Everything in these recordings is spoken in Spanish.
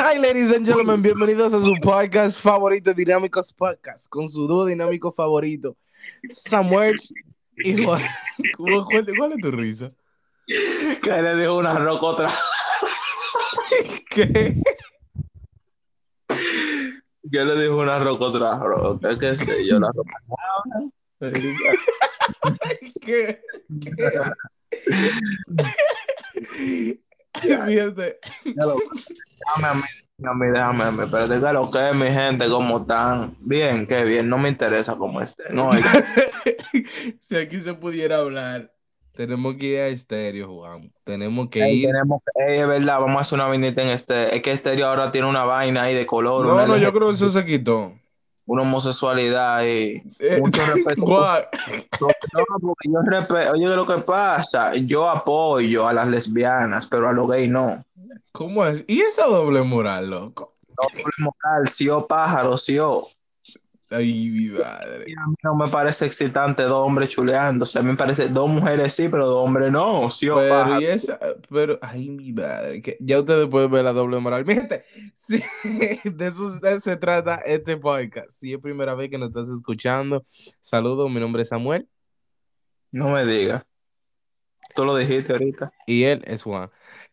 Hi, ladies and gentlemen, bienvenidos a su podcast favorito, Dinámicos Podcast, con su dúo dinámico favorito, Samuel y Juan. ¿Cuál, cuál es tu risa? Que le dijo una roca otra. ¿Qué? Que le dijo una roca otra roca. ¿Qué sé yo? La roca. ¿Qué? ¿Qué? Fíjate. Déjame déjame a mí. Pero diga lo que es mi gente, como están. Bien, qué bien. No me interesa cómo estén. No, si aquí se pudiera hablar, tenemos que ir a estéreo, Juan. Tenemos que Ey, ir. tenemos que- ey, es verdad, vamos a hacer una vinita en este. Es que Estéreo ahora tiene una vaina ahí de color, No, no, yo creo que eso se quitó. Una homosexualidad y Eh, mucho respeto. Juan, No, porque yo. Oye, lo que pasa, yo apoyo a las lesbianas, pero a los gays no. ¿cómo es? ¿Y esa doble moral, loco? Doble moral, sí o pájaro, sí o. Ay, mi madre. A mí no me parece excitante dos hombres chuleándose. A mí me parece dos mujeres sí, pero dos hombres no. Sí Pero, y esa, pero, ay, mi madre, que ya ustedes pueden ver la doble moral. Mi gente, sí, de eso se trata este podcast. Si es primera vez que nos estás escuchando, saludos, mi nombre es Samuel No me digas. Tú lo dijiste ahorita. y él es Juan.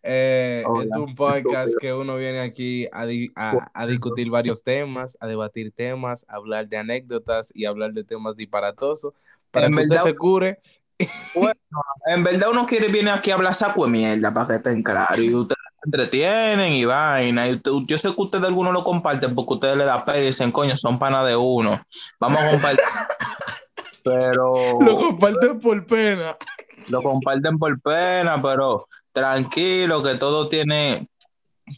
Eh, Hola, es un podcast que uno viene aquí a, di- a- a discutir varios temas, a debatir temas, a hablar de anécdotas y hablar de temas disparatosos para En que usted verdad- se cure. En verdad uno quiere viene aquí a hablar saco de mierda para que estén claros. Y ustedes se entretienen y vaina. Y usted- yo sé que ustedes algunos lo comparten porque ustedes le da pena y dicen, coño, son panas de uno. Vamos a compartir. pero Lo comparten por pena. Lo comparten por pena, pero tranquilo que todo tiene,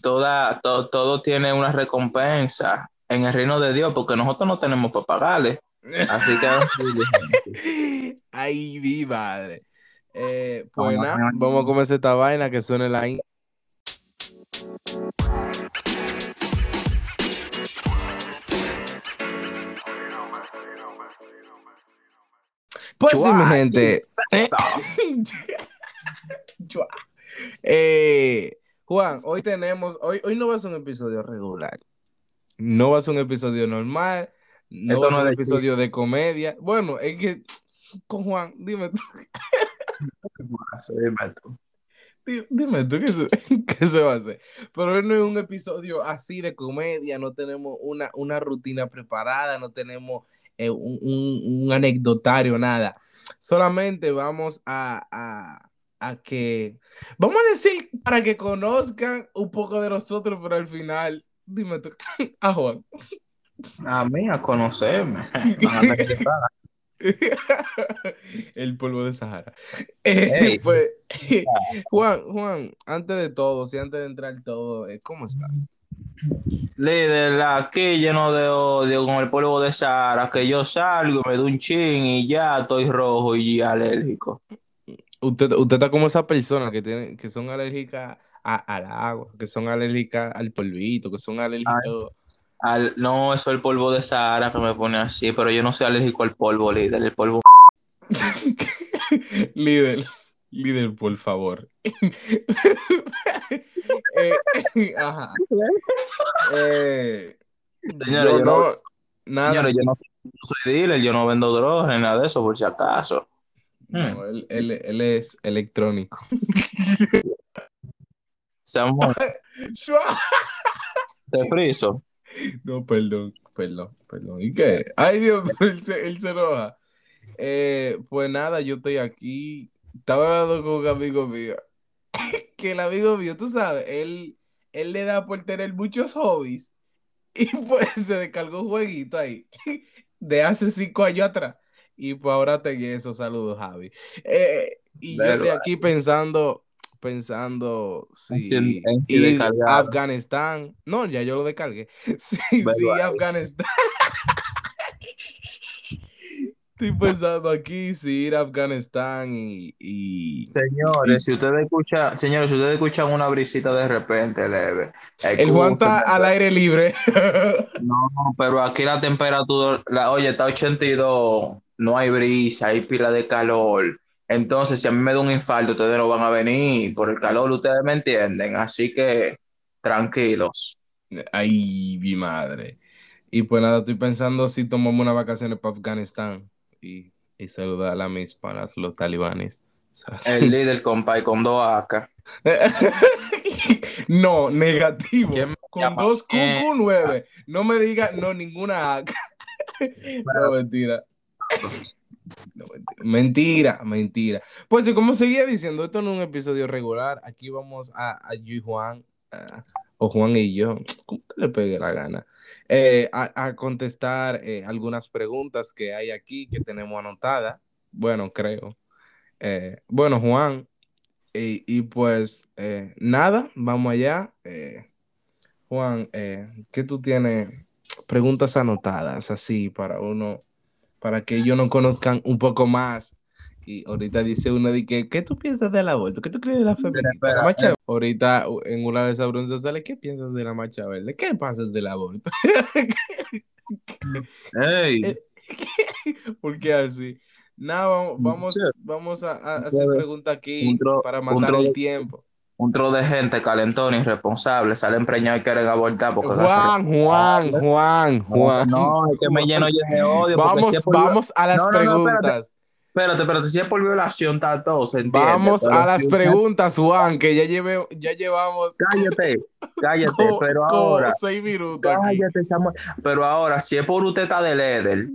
toda, to- todo tiene una recompensa en el reino de Dios, porque nosotros no tenemos para pagarle. Así que Ay, mi madre. Eh, pues nada, no. vamos a comenzar esta vaina que suene la in- Pues sí, mi gente. Eh. Eh, Juan, hoy tenemos, hoy, hoy no va a ser un episodio regular. No va a ser un episodio normal. No Esto va a no ser un episodio de comedia. Bueno, es que con Juan, dime tú, Dime tú. di- dime tú qué se, qué se va a hacer. Pero hoy no es un episodio así de comedia, no tenemos una, una rutina preparada, no tenemos eh, un, un- un anecdotario, nada. Solamente vamos a, a, a que, vamos a decir para que conozcan un poco de nosotros, pero al final, dime tú, a Juan. A mí, a conocerme. A. El polvo de Sahara. Eh, pues, Juan, Juan, antes de todo, si antes de entrar todo, eh, ¿cómo estás? Líder, aquí lleno de odio con el polvo de Sahara, que yo salgo, me doy un chin y ya estoy rojo y alérgico. Usted, usted está como esa persona que tiene, que son alérgicas al agua, que son alérgicas al polvito, que son alérgicos. Al, no, eso es el polvo de Sahara que me pone así, pero yo no soy alérgico al polvo, líder. El polvo. líder, líder, por favor. Eh, ajá. Eh, Señores, yo yo no, no- nada. Yo no soy, no soy dealer, yo no vendo drogas ni nada de eso, por si acaso. No, él, él- él es electrónico. Seamos de friso. No, perdón, perdón, perdón. ¿Y qué? Ay, Dios, él se, él se enoja. Eh, pues nada, yo estoy aquí. Estaba hablando con un amigo mío. Que el amigo mío, tú sabes, él, él le da por tener muchos hobbies. Y pues se descargó un jueguito ahí. De hace cinco años atrás. Y pues ahora tengo eso. Saludos, Javi. Eh, y yo estoy Verdad. aquí pensando, pensando si descargar. a Afganistán. No, ya yo lo descargué. Sí, sí. Afganistán. Estoy pensando aquí si ir a Afganistán y, y- Señores, si ustedes escuchan, señores, si ustedes escuchan una brisita de repente leve, el Juan está al aire libre. No, pero aquí la temperatura, la, oye, está 82, no hay brisa, hay pila de calor. Entonces, si a mí me da un infarto, ustedes no van a venir por el calor, ustedes me entienden. Así que tranquilos. Ay, mi madre. Y pues nada, estoy pensando si tomamos una vacaciones para Afganistán y, y saludar a las mis panas, los talibanes. El líder, compa, y con dos AK. no, negativo. ¿Quién me Con llama? dos Eh, QQ9. No me diga, no, ninguna AK. no, mentira. No, mentira. Mentira, mentira. Pues sí, como seguía diciendo, esto no es un episodio regular. Aquí vamos a, a yo y Juan, ah, o Juan y yo, como te le pegue la gana, eh, a, a contestar eh, algunas preguntas que hay aquí que tenemos anotadas. Bueno, creo. Eh, bueno, Juan, y, y pues nada, vamos allá. Juan, ¿qué tú tienes? Preguntas anotadas así para uno, para que ellos nos conozcan un poco más. Y ahorita dice uno de que, ¿qué tú piensas del aborto? ¿Qué tú crees de la feminista? Ahorita en una de esas preguntas sale, ¿qué piensas de la marcha verde? ¿Qué pasas del aborto? Ey, Eh, ¿Por qué así? Nada, vamos, vamos, Sí. vamos a, a hacer preguntas aquí tro- para matar tro el tiempo. un tro de gente calentón, irresponsable, salen preñados y quieren abortar porque Juan, Juan, Juan, Juan. No, es que me lleno yo de odio. Vamos, si por vamos a las No, no, no, espérate. Espérate, si es por violación, está todo, se entiende. Vamos a las si preguntas, Juan, que ya, lleve, ya llevamos Cállate, cállate, como- pero ahora, seis minutos. cállate, Samuel. Pero ahora, si es por usted está de Leder,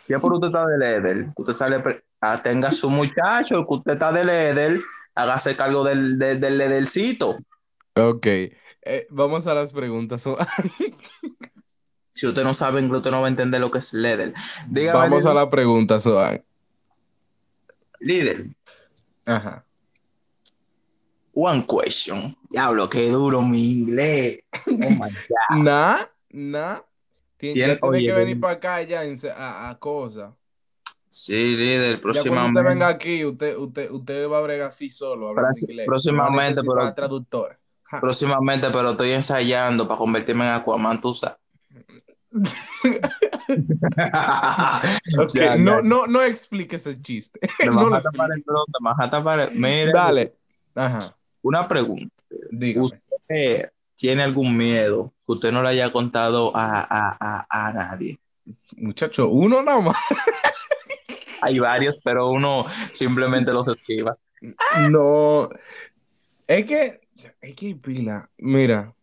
si es por usted está de Leder, usted sale, ah, tenga su muchacho, que usted está de Leder, hágase cargo del, del, del Ledercito. Ok, eh, vamos a las preguntas. Juan. Si usted no sabe inglés, usted no va a entender lo que es Leder. Dígame, Vamos a líder. las preguntas, Juan. Líder, Ajá. one question. Diablo, qué duro mi inglés. Oh my God. Nah, nah. Tien- Tiene- ya tiene oye, que venir ven- para acá ya a, a cosas. Sí, líder, Ya cuando usted próximamente. venga aquí, usted, usted, usted va a bregar así solo, inglés. próximamente, No pero- traductor. Ja. Próximamente, pero estoy ensayando para convertirme en Aquaman, tú sabes. Ya, no, ya. no, no explique ese chiste. Te no lo vas a tapar el explique. trono, te vas a tapar el- Mire, Dale. Ajá, una pregunta. dígame. ¿Usted tiene algún miedo que usted no le haya contado a, a, a, a nadie? Muchacho, uno nada más. Hay varios, pero uno simplemente los esquiva. No, es que, es que pila. Mira,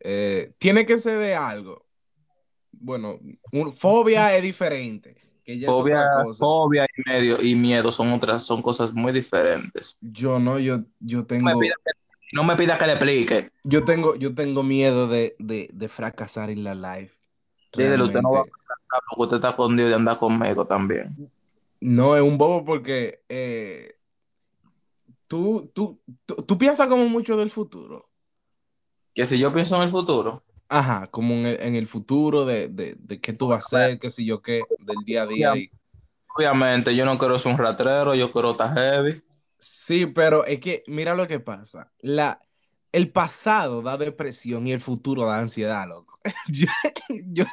eh, tiene que ser de algo. Bueno, un- fobia es diferente. Que ya es Fobia, fobia y, medio, y miedo son otras, son cosas muy diferentes. Yo no, yo, yo No tengo, me pida que, no me pida que le explique. yo tengo, yo tengo miedo de, de, de fracasar en la life. Líder, usted no va a fracasar porque usted está escondido y anda conmigo también. No, es un bobo porque eh, tú, tú, tú, tú piensas como mucho del futuro. Que si yo pienso en el futuro, Ajá, como en el, en el futuro de, de, de qué tú vas a hacer, qué sé yo qué, del día a día. obviamente yo no quiero ser un ratrero, yo quiero estar heavy. Sí, pero es que mira lo que pasa. La, el pasado da depresión y el futuro da ansiedad, loco. Yo, yo-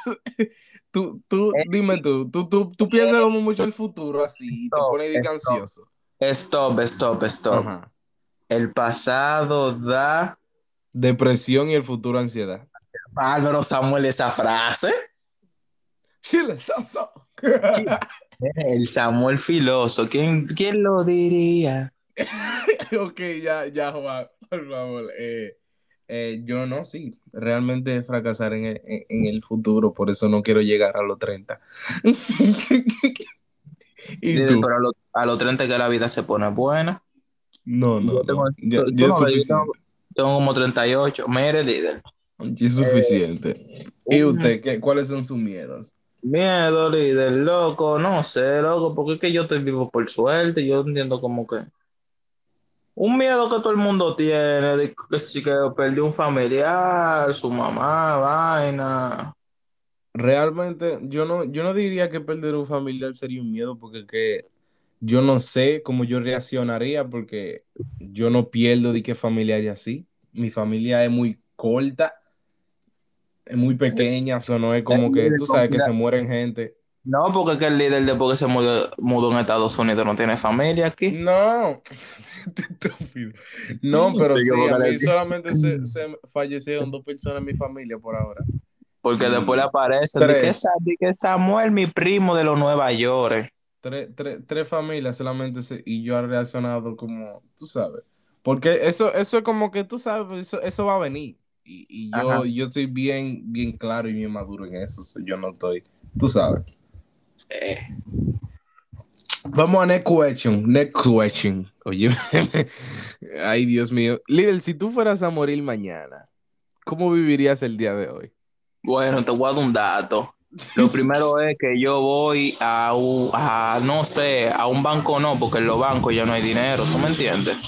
tú, tú, dime tú, tú, tú, tú piensas como mucho el futuro así y te pones ansioso. Stop, stop, stop. Ajá. El pasado da. Depresión y el futuro ansiedad. Álvaro Samuel, esa frase. El Samuel filoso. ¿Quién, quién lo diría? Ok, ya, ya, Juan, por favor. Eh, eh, yo no, sí, realmente fracasar en el, en- en el futuro, por eso no quiero llegar a los 30. ¿Y tú? Pero a los a los 30 que la vida se pone buena. No, no, Yo tengo- no. Yo tengo- Tengo como 38. Mire, líder. Es suficiente. ¿Y un- usted, qué, cuáles son sus miedos? Miedo, líder, loco, no sé, loco, porque es que yo estoy vivo por suerte, yo entiendo como que un miedo que todo el mundo tiene, de que si que perdió un familiar, su mamá, vaina. Realmente, yo no, yo no diría que perder un familiar sería un miedo, porque que yo no sé cómo yo reaccionaría, porque yo no pierdo de qué familiar y así. Mi familia es muy corta, es muy pequeña, o no es como que tú sabes que se mueren gente. No, porque es que el líder después que se mudó, mudó en Estados Unidos no tiene familia aquí. No. No, pero Sí, a mí solamente se, se fallecieron dos personas en mi familia por ahora. Porque Mm. después le aparece de de que Samuel, mi primo de los Nueva York. Tres, tres, tres familias solamente se- y yo he reaccionado como, tú sabes. Porque eso, eso es como que tú sabes, eso, eso va a venir. Y, y yo, Ajá. yo estoy bien, bien claro y bien maduro en eso. so yo no estoy, tú sabes. Eh, Vamos a next question. Next question. Oye, ay Dios mío. Lidl, si tú fueras a morir mañana, ¿cómo vivirías el día de hoy? Bueno, te voy a dar un dato. Lo primero es que yo voy a, un- a, no sé, a un banco no, porque en los bancos ya no hay dinero, ¿tú me entiendes?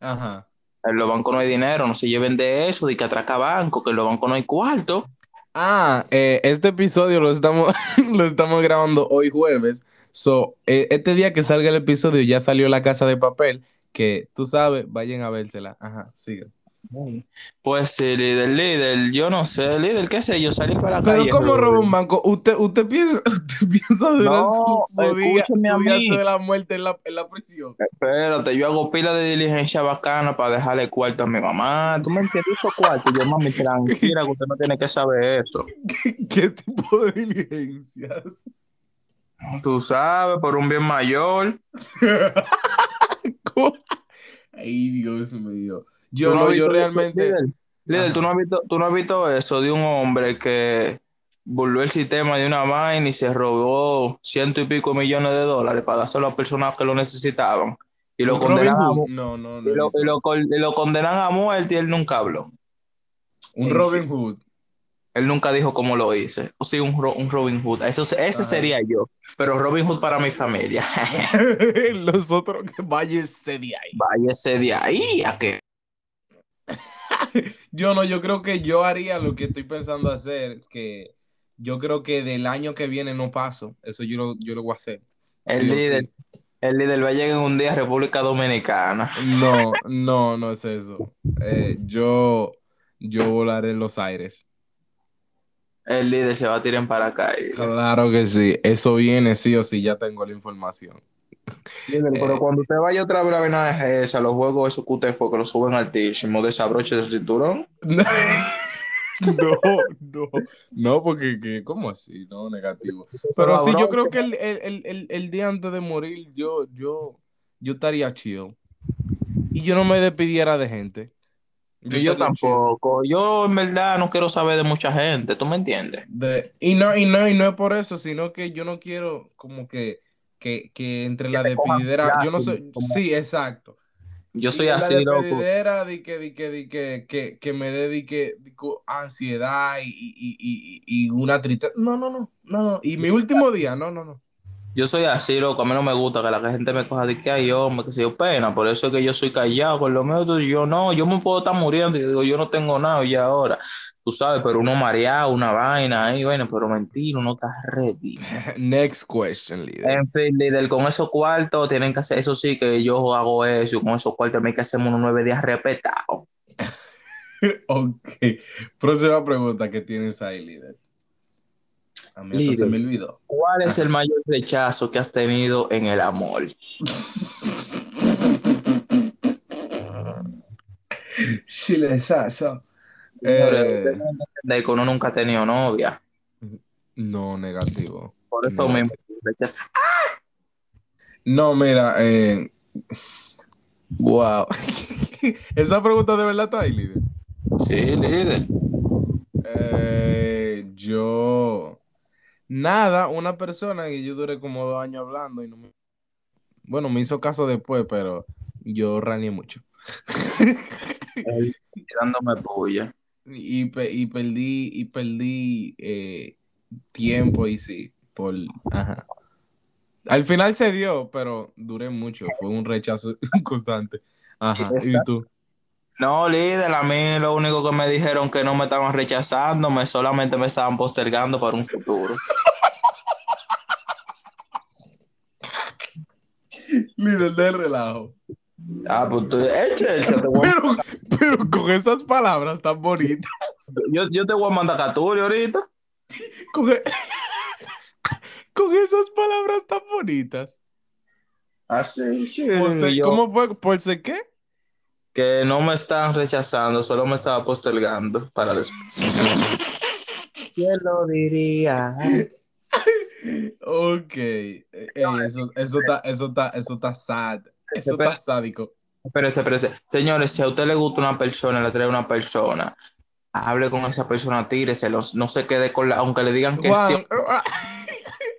Ajá. En los bancos no hay dinero, no se lleven de eso, de que atraca banco, que en los bancos no hay cuarto. Ah, eh, este episodio lo estamos, lo estamos grabando hoy jueves. So, eh, este día que salga el episodio ya salió La Casa de Papel, que tú sabes, vayan a vérsela. Ajá, sigue. Pues sí, líder, líder, yo no sé, líder, qué sé yo, salir para la Pero calle. ¿cómo roba un banco? ¿Usted, usted piensa, usted piensa durar No, su, su día, su día de la muerte en la, en la prisión? Espérate, yo hago pila de diligencia bacana para dejarle cuarto a mi mamá. ¿Tú me entiendes? Esos cuartos, yo, mami, tranquila, que usted no tiene que saber eso. ¿Qué tipo de diligencias? Tú sabes, por un bien mayor. Ay, Dios mío. Yo no, yo realmente. Líder. ¿tú, no has visto, tú no has visto eso de un hombre que volvió el sistema de una vaina y se robó ciento y pico millones de dólares para dárselo a personas que lo necesitaban. Y lo ¿Un Robin condenan a, Hood? mu- No, no, no. y lo, y lo col- y lo condenan a muerte y él nunca habló. Un Robin Hood. Él nunca dijo cómo lo hice. O sí, un, Ro- un Robin Hood. Eso, ese Ajá. sería yo. Pero Robin Hood para mi familia. Los otros que váyese de ahí. Váyase de ahí a que. Yo no, yo creo que yo haría lo que estoy pensando hacer, que yo creo que del año que viene no paso. Eso yo lo, yo lo voy a hacer. El Sí líder, el líder va a llegar un día a República Dominicana. No, no, no es eso. Eh, yo, yo volaré en los aires. El líder se va a tirar en paracaídas. Claro que sí. Eso viene sí o sí, ya tengo la información. Pero Eh. cuando usted vaya otra vez a la vaina de esa, los juegos esos que usted fue, que lo suben altísimo, desabroche del cinturón. No, no, no, porque, que- ¿cómo así? No, negativo. Pero sí, yo creo que el, el, el, el, el día antes de morir, yo, yo, yo estaría chill. Y yo no me despidiera de gente. Yo chill. tampoco. Yo en verdad no quiero saber de mucha gente, ¿tú me entiendes? De- y no, y no, y no es por eso, sino que yo no quiero como que, que, que entre la despedidera, yo no sé, como- sí, exacto. Yo Y soy en así, la loco. despedidera de que, de que, de que, que, que me dé de que, de que ansiedad y, y, y, y y una tristeza. No, no, no, no, no. Y mi último día, no, no, no. Yo soy así, loco. A mí no me gusta que la gente me coja de que hay hombre, que se yo pena. Por eso es que yo soy callado con lo mío. Yo no, yo me puedo estar muriendo y digo, yo no tengo nada ya ahora. Tú sabes, pero uno mareado, una vaina ahí, vaina, pero mentira, uno está ready. Next question, líder. En fin, líder, con esos cuartos tienen que hacer, eso sí que yo hago eso, y con esos cuartos hay que hacer unos nueve días respetados. Ok. Próxima pregunta que tienes ahí, líder. A mí se me olvidó. ¿Cuál es el mayor rechazo que has tenido en el amor? Chile Sasso. Señores, Eh, uno nunca ha tenido novia. no, negativo. Por eso No. mismo, rechazo. No, mira, eh, wow. Esa pregunta de verdad está ahí, líder. Sí, líder. Eh, yo, nada, una persona que yo duré como dos años hablando y no me, bueno, me hizo caso después, pero yo raneé mucho. Dándome puya. Y, pe- y perdí, y perdí eh, tiempo y sí, por, ajá. Al final se dio, pero duré mucho, fue un rechazo constante. Ajá, ¿y tú? No, líder, a mí lo único que me dijeron que no me estaban rechazando, me solamente me estaban postergando para un futuro. Líder del relajo. Ah, pues tú, echa, echa, te voy a- Pero, pero con esas palabras tan bonitas. yo, yo te voy a mandar captura ahorita. con e- con esas palabras tan bonitas. Así, yo, ¿Cómo fue? ¿Por qué? Que no me están rechazando, solo me estaba postergando para después. ¿Quién lo diría? Ok. Eh, ey, eso, eso está, eso está, eso está sad. Eso está sádico. Espérese, espérese. Señores, si a usted le gusta una persona, le trae una persona, hable con esa persona, tírese, no se quede con la, aunque le digan que sí.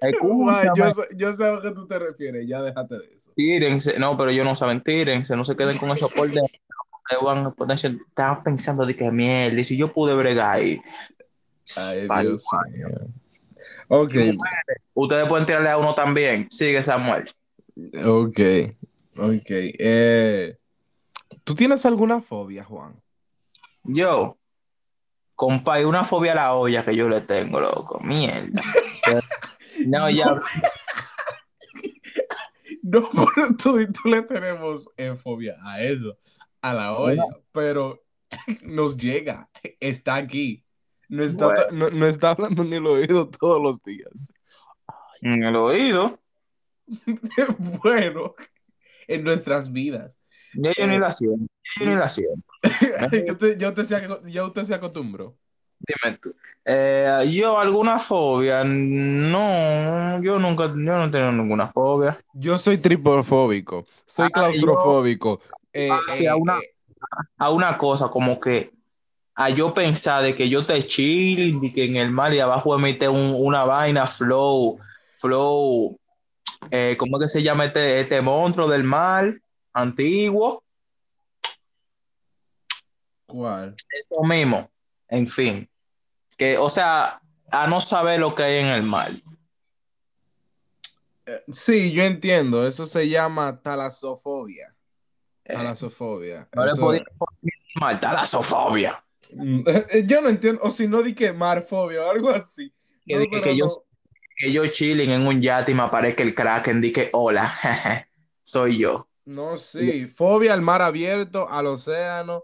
Yo, sé, yo sé a lo que tú te refieres, ya déjate de eso. tírense, no, pero ellos no saben, tírense, no se queden con eso por dentro. porque van a ponerse, están pensando de que mierda, y si yo pude bregar ahí. Ay, Vale, Dios mío. Ok, Ustedes pueden tirarle a uno también. Sigue, Samuel. ok, ok. Eh, ¿tú tienes alguna fobia, Juan? Yo, compa, hay una fobia a la olla que yo le tengo, loco. Mierda. No, ya. No, y tú le tenemos eh, fobia a eso, a la olla, pero nos llega, está aquí, no está, Bueno. no, no está hablando en el oído todos los días. En el oído. bueno, en nuestras vidas. Ya yo ni la siento. Ya yo ni la siento. yo te, yo te ya usted se acostumbró. Dime tú. Eh, yo, alguna fobia. No, yo nunca, yo no he tenido ninguna fobia. Yo soy tripofóbico, soy Ah, yo- claustrofóbico. eh, Hacia eh, una- eh, A una cosa como que a yo pensar de que yo te chilling, de que en el mar y abajo emite un- una vaina flow, flow, ¿cómo es que se llama este, este monstruo del mar antiguo? ¿Cuál? Eso mismo, en fin. Que, o sea, a no saber lo que hay en el mar. Eh, Sí, yo entiendo, eso se llama talasofobia. Eh, Talasofobia. no le Eso- podía poner mal, talasofobia. Mm, eh, Yo no entiendo, o si no di que marfobia o algo así. Que, No, que yo, no. que yo chilling en un yate y me aparezca el Kraken, di que hola, soy yo. No, sí, fobia al mar abierto, al océano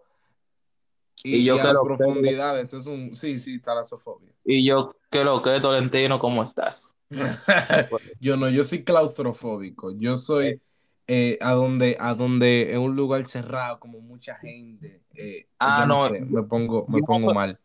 y, Y yo y a que las lo- profundidades. Es un, sí, sí, talasofobia. Y yo, ¿qué lo que, Tolentino? ¿Cómo estás? Yo no, yo soy claustrofóbico. Yo soy eh, a donde, a donde en un lugar cerrado, como mucha gente. eh, Ah, yo no, sé, me pongo, me yo no pongo soy- mal.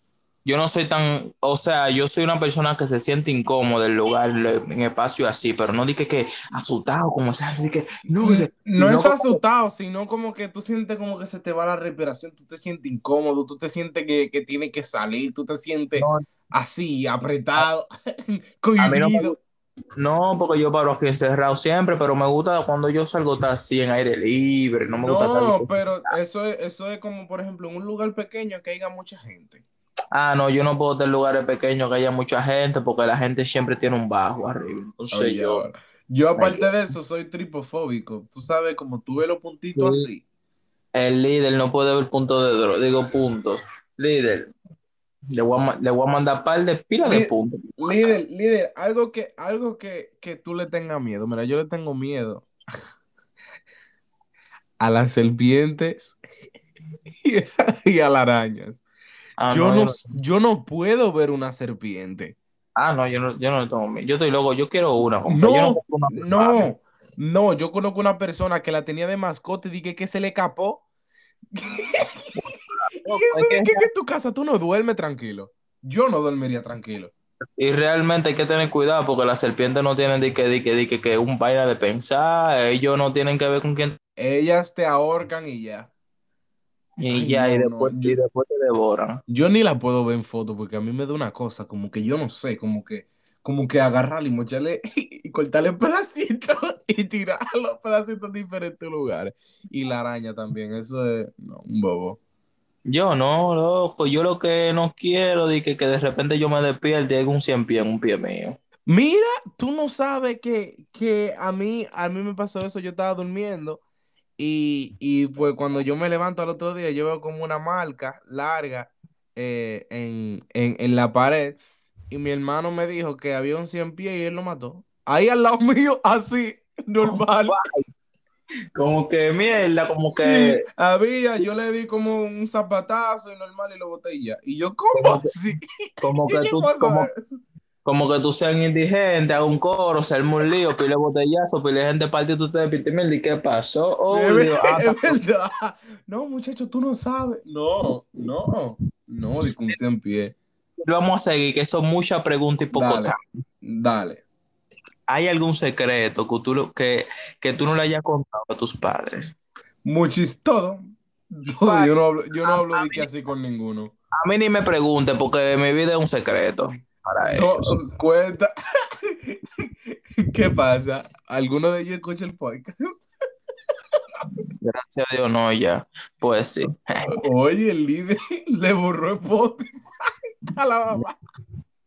Yo no soy tan, o sea, yo soy una persona que se siente incómoda en el lugar, en espacio así, pero no dije que asustado, como sea, dije, no, que se- No sino es como- asustado, sino como que tú sientes como que se te va la respiración, tú te sientes incómodo, tú te sientes que, que tiene que salir, tú te sientes No, así, apretado, cohibido. no, porque yo paro aquí encerrado siempre, pero me gusta cuando yo salgo estar así en aire libre, no me gusta No, estar- pero eso es, eso es como, por ejemplo, en un lugar pequeño que haya mucha gente. Ah, no, yo no puedo estar en lugares pequeños que haya mucha gente, porque la gente siempre tiene un bajo arriba. Entonces Oye, yo, ahora, yo aparte de eso soy tripofóbico. Tú sabes, como tú ves los puntitos Sí. así. el líder no puede ver puntos de droga, digo puntos. Líder, le voy a, le voy a mandar par de pila de puntos. Líder, líder, algo que, algo que, que tú le tengas miedo. Mira, yo le tengo miedo a las serpientes y a, y a las arañas. Ah, yo, no, no, yo no- yo no puedo ver una serpiente. ah, no, yo no, yo no tengo miedo. Yo estoy loco, yo quiero una. No, Yo no una. No, no, yo conozco una persona que la tenía de mascota y dije que se le escapó. Y eso es de que- que en tu casa tú no duermes tranquilo. Yo no dormiría tranquilo. Y realmente hay que tener cuidado porque las serpientes no tienen de que, de que, de que, que un vaina de pensar, ellos no tienen que ver con quién. Ellas te ahorcan y ya. Y Ay, ya, y después, no, y yo- después te devoran. Yo ni la puedo ver en foto porque a mí me da una cosa, como que yo no sé, como que, como que agarrarle y mocharle y cortarle pedacitos y tirar los pedacitos en diferentes lugares. Y la araña también, eso es no, un bobo. Yo no, loco, yo lo que no quiero es que, que de repente yo me despierte y hay un cien pie en un pie mío. Mira, tú no sabes que, que a mí, a mí me pasó eso, yo estaba durmiendo y, y pues cuando yo me levanto al otro día, yo veo como una marca larga eh, en, en, en la pared y mi hermano me dijo que había un cien pies y él lo mató. Ahí al lado mío, así, normal. Como que mierda, como Sí, que había, yo le di como un zapatazo y normal y lo boté y ya. Y yo, ¿cómo Como que- así? como ¿Qué que tú, pasó? como, como que tú seas indigente, haga un coro, se arma un lío, pile botellazo, pile gente partido, tú te despiertes, ¿y qué pasó? Oh, Es lío, ver- ah, es verdad. No, muchacho, tú no sabes. No, no, no, un cien pie. vamos a seguir, que son muchas preguntas y poco Dale, tiempo. dale. ¿Hay algún secreto que tú, lo- que, que tú no le hayas contado a tus padres? Muchis todo. Todo, Yo no hablo, yo no hablo de que así con ninguno. A mí ni me pregunte porque mi vida es un secreto para No, ellos. cuenta. ¿Qué pasa? ¿Alguno de ellos escucha el podcast? Gracias a Dios, no, ya. Pues sí. Oye, el líder le borró Spotify a la mamá.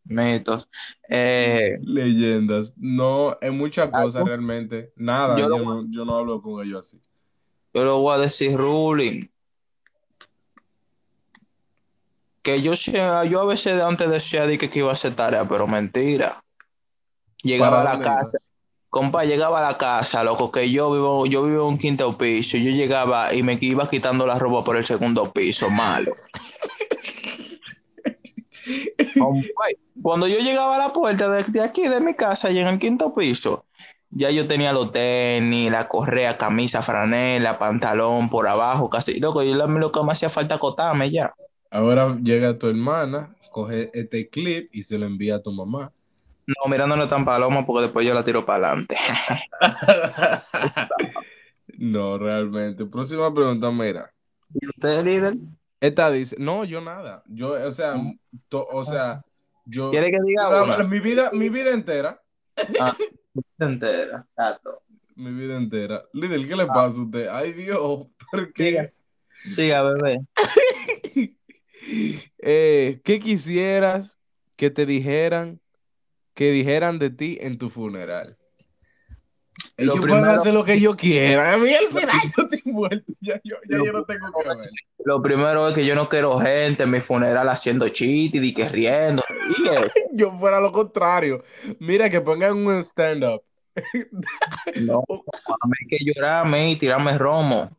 Mitos. Eh, Leyendas. No, es muchas cosas realmente. Nada, Yo yo, lo- no, yo no hablo con ellos así. yo le voy a decir, Ruling, que yo, yo a veces antes decía de que, iba a hacer tarea, pero mentira. Llegaba a ¿Para la casa, compa, llegaba a la casa, loco, que yo vivo, yo vivo en un quinto piso, yo llegaba y me iba quitando la ropa por el segundo piso, malo. Compa, Cuando yo llegaba a la puerta de, de aquí, de mi casa, y en el quinto piso, ya yo tenía los tenis, la correa, camisa, franela, pantalón por abajo, casi, loco, yo lo, lo que me hacía falta acotarme ya. Ahora llega tu hermana, coge este clip y se lo envía a tu mamá. No, mirándole tan paloma porque después yo la tiro para adelante. No, realmente. Próxima pregunta, mira. ¿Y usted, líder? Esta dice, no, yo nada. Yo, o sea, to- o sea, yo ¿Quiere que diga una? mi vida, mi vida entera, Se entera, tato. mi vida entera. Líder, ¿qué le pasa a usted? Ay, Dios, ¿por Siga, qué? siga, bebé. Eh, ¿qué quisieras que te dijeran, que dijeran de ti en tu funeral? Lo Ellos pueden primero- hacer lo que yo quiera. A mí al final yo estoy muerto. Ya, yo, ya yo no tengo que ver. Lo primero es que yo no quiero gente en mi funeral haciendo chistes y que riendo. Yo fuera lo contrario. Mira, que pongan un stand-up. no, hay que llorarme y tirarme romo.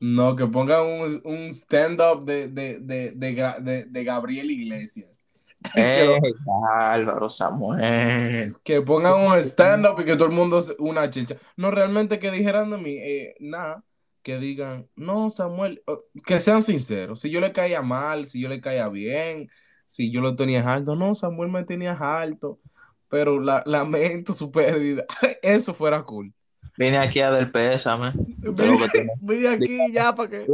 No, que pongan un, un stand-up de, de, de, de, Gabriel Iglesias. Eh, Álvaro Samuel. Que pongan un stand-up y que todo el mundo una chicha. No, realmente que dijeran de mí, eh, nada, que digan, no, Samuel, que sean sinceros. Si yo le caía mal, si yo le caía bien, si yo lo tenía alto, no, Samuel me tenía alto, pero la, lamento su pérdida. Eso fuera cool. Vine aquí a dar pésame. Vine, aquí ya para que.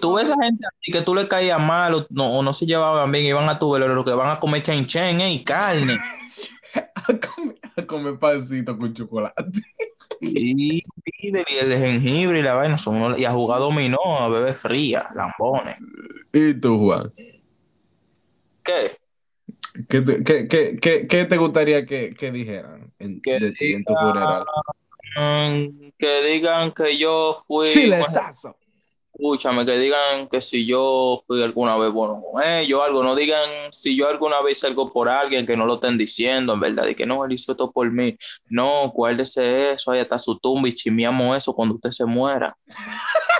Tú ves a esa gente así que tú le caías mal o no, o no se llevaban bien y van a tu velorio, lo que van a comer chen chen eh, y carne. A comer, a comer pancito con chocolate. Y, y, de- y el jengibre y la vaina son unos- y a jugar dominó, a beber fría, lambones. ¿Y tú, Juan? ¿Qué? ¿Qué te, qué, qué, qué, qué te gustaría que, que dijeran en, de en tu funeral? Que digan que yo fui, Chilezazo. escúchame, que digan que si yo fui alguna vez bueno con ellos, algo, no digan si yo alguna vez hice algo por alguien que no lo estén diciendo, en verdad, y que no, él hizo esto por mí. No, guárdese eso, ahí está su tumba y chimiamos eso cuando usted se muera.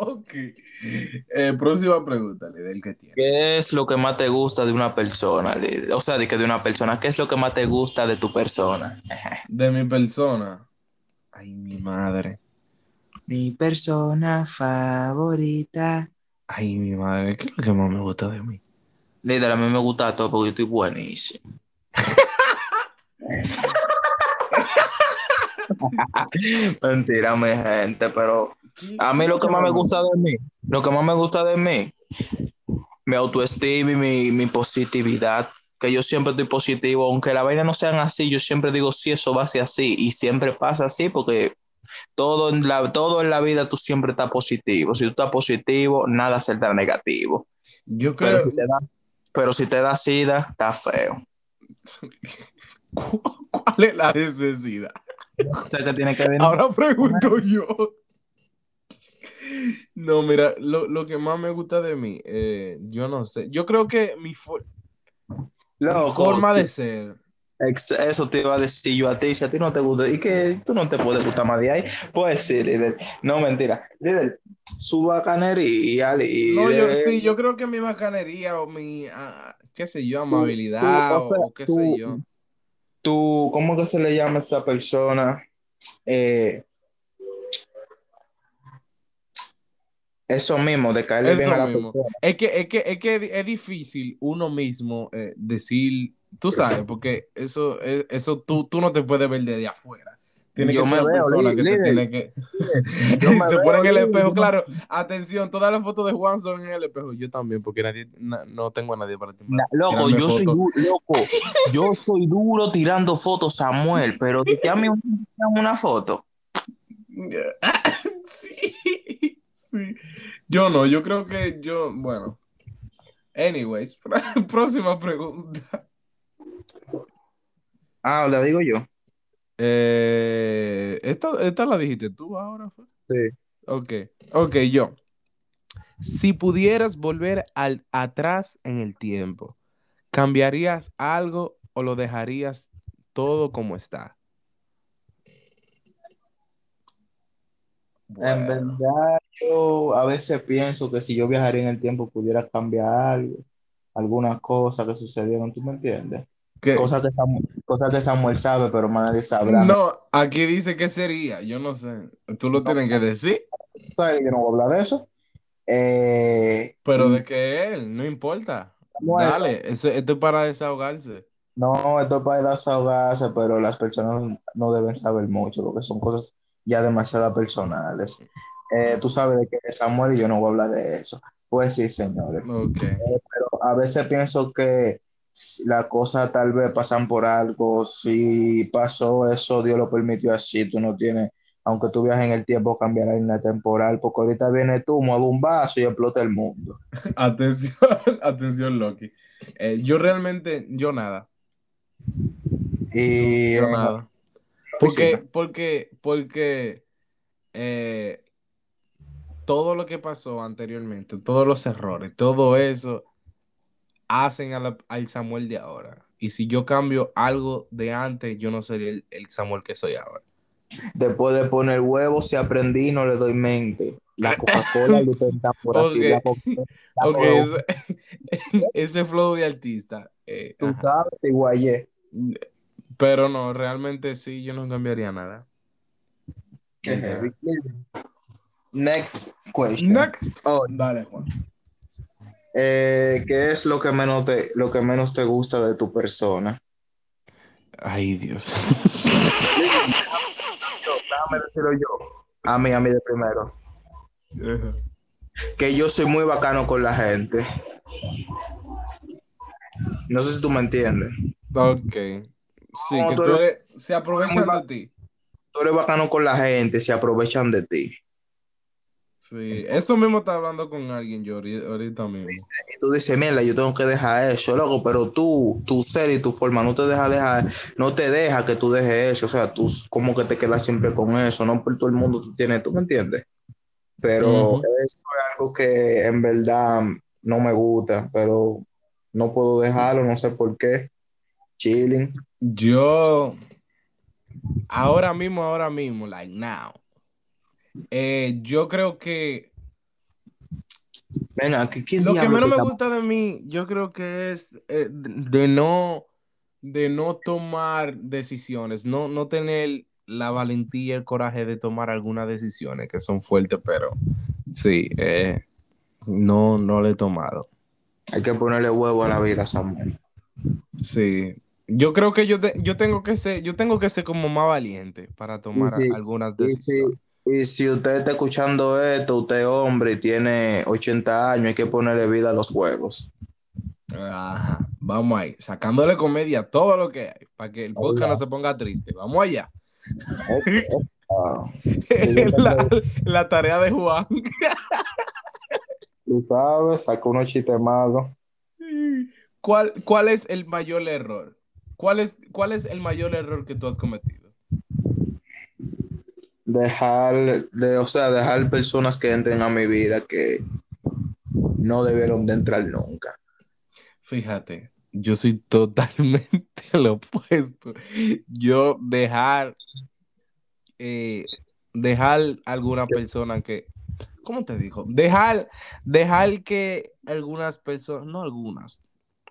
Ok. Eh, próxima pregunta, líder, que tiene. ¿Qué es lo que más te gusta de una persona? líder? O sea, de que de una persona, ¿qué es lo que más te gusta de tu persona? De mi persona. Ay, mi madre. Mi persona favorita. Ay, mi madre. ¿Qué es lo que más me gusta de mí? Líder, a mí me gusta todo porque yo estoy buenísimo. Mentira, mi gente, pero a mí lo que más me gusta de mí, lo que más me gusta de mí, mi autoestima y mi, mi positividad, que yo siempre estoy positivo, aunque la vaina no sean así, yo siempre digo, sí, eso va a ser así, y siempre pasa así, porque todo en la, todo en la vida tú siempre estás positivo. Si tú estás positivo, nada será negativo. Yo creo. Pero si te da, pero si te da sida, está feo. ¿Cu- ¿Cuál es la necesidad? Usted que tiene que venir. Ahora pregunto yo. No, mira, lo, lo que más me gusta de mí, eh, yo no sé. Yo creo que mi, forma de ser. Eso te iba a decir yo a ti, si a ti no te gusta, y que tú no te puedes gustar más de ahí, pues sí, líder. No, mentira. Líder, su bacanería, No, yo líder. sí, yo creo que mi bacanería o mi. ah, qué sé yo, amabilidad o sea, o, qué tú- sé yo. Tú, ¿cómo que se le llama a esta persona? Eh, eso mismo, de caerle bien a Eso la mismo. persona. Es que, es que, es que es difícil uno mismo eh, decir, tú sabes, porque eso, eh, eso tú, tú no te puedes ver desde afuera. Tiene Yo que me ser una veo, persona que te líder. tiene que. Yo se pone en el líder, espejo, claro. Atención, todas las fotos de Juan son en el espejo. Yo también, porque nadie, na- no tengo a nadie para ti. Na- loco, yo soy duro, loco, yo soy duro tirando fotos, Samuel, pero de que a mí una foto. sí, sí. Yo no, yo creo que yo, bueno. Anyways, próxima pregunta. Ah, la digo yo. Eh, esta, esta la dijiste tú ahora. fue? Sí. Ok, ok, yo. Si pudieras volver al, atrás en el tiempo, ¿cambiarías algo o lo dejarías todo como está? En verdad, yo a veces pienso que si yo viajaría en el tiempo pudiera cambiar algo, algunas cosas que sucedieron, ¿tú me entiendes? ¿qué? Cosas que Samuel, cosas que Samuel sabe, pero más nadie sabrá. No, aquí dice que sería, yo no sé. Tú lo tienes que decir. Yo no voy a hablar de eso. Eh, pero y de que él, no importa. Dale, eso, esto es para desahogarse. no, esto es para desahogarse, pero las personas no deben saber mucho porque son cosas ya demasiado personales. Eh, tú sabes de que Samuel y yo no voy a hablar de eso. Pues sí, señores. Ok. Pero a veces pienso que la cosa tal vez pasan por algo. Si pasó eso, Dios lo permitió así. Tú no tienes, aunque tú viajes en el tiempo, cambiar la línea temporal, porque ahorita viene tú, mueve un vaso y explota el mundo. Atención, atención, Loki. Eh, yo realmente, yo nada. Y Yo eh, nada. oficina. Porque, porque, porque eh, todo lo que pasó anteriormente, todos los errores, todo eso hacen a la- al Samuel de ahora. Y si yo cambio algo de antes, yo no sería el, el Samuel que soy ahora. Después de poner huevo, si aprendí, no le doy mente. La Coca-Cola lo intenta por así. Ok. La Coca- la Ok, Coca- ese, ese flow de artista. eh, tú ajá. sabes, te guayé. Pero no, realmente sí, yo no cambiaría nada. Next question. Next. Oh, Dale, Juan. Eh, ¿qué es lo que menos te, lo que menos te gusta de tu persona? Ay, Dios. Déjame decirlo yo. A mí, a mí de primero. Que yo soy muy bacano con la gente. No sé si tú me entiendes. Ok. Sí, No, que tú eres, se aprovechan de ti. Tú eres bacano con la gente, se aprovechan de ti. Sí, eso mismo está hablando con alguien yo ahori- ahorita mismo. Y tú dices, mierda, yo tengo que dejar eso, loco, pero tú, tu ser y tu forma no te deja dejar, no te deja que tú dejes eso, o sea, tú como que te quedas siempre con eso, no por todo el mundo tú tienes, ¿tú me entiendes? Pero eso es algo que en verdad no me gusta, pero no puedo dejarlo, no sé por qué. Chilling. Yo, ahora mismo, ahora mismo, like now, eh, yo creo que Venga, ¿qué, ¿quién lo que menos me gusta de mí, yo creo que es eh, de no, de no tomar decisiones, no, no tener la valentía y el coraje de tomar algunas decisiones que son fuertes, pero sí, eh, no, no lo he tomado. Hay que ponerle huevo a la vida, Samuel. Sí. Yo creo que yo, te- yo tengo que ser, yo tengo que ser como más valiente para tomar sí, algunas decisiones. Y si usted está escuchando esto, usted es hombre y tiene 80 años, hay que ponerle vida a los huevos. Ajá. Vamos ahí, sacándole comedia a todo lo que hay, para que el podcast no se ponga triste. Vamos allá. La, la tarea de Juan. tú sabes, saca unos chistes malos. ¿Cuál, ¿Cuál es el mayor error? ¿Cuál es, ¿Cuál es el mayor error que tú has cometido? Dejar, de, o sea, dejar personas que entren a mi vida que no debieron de entrar nunca. Fíjate, yo soy totalmente lo opuesto. Yo dejar, eh, dejar alguna persona que, ¿cómo te digo? Dejar, dejar que algunas personas, no algunas,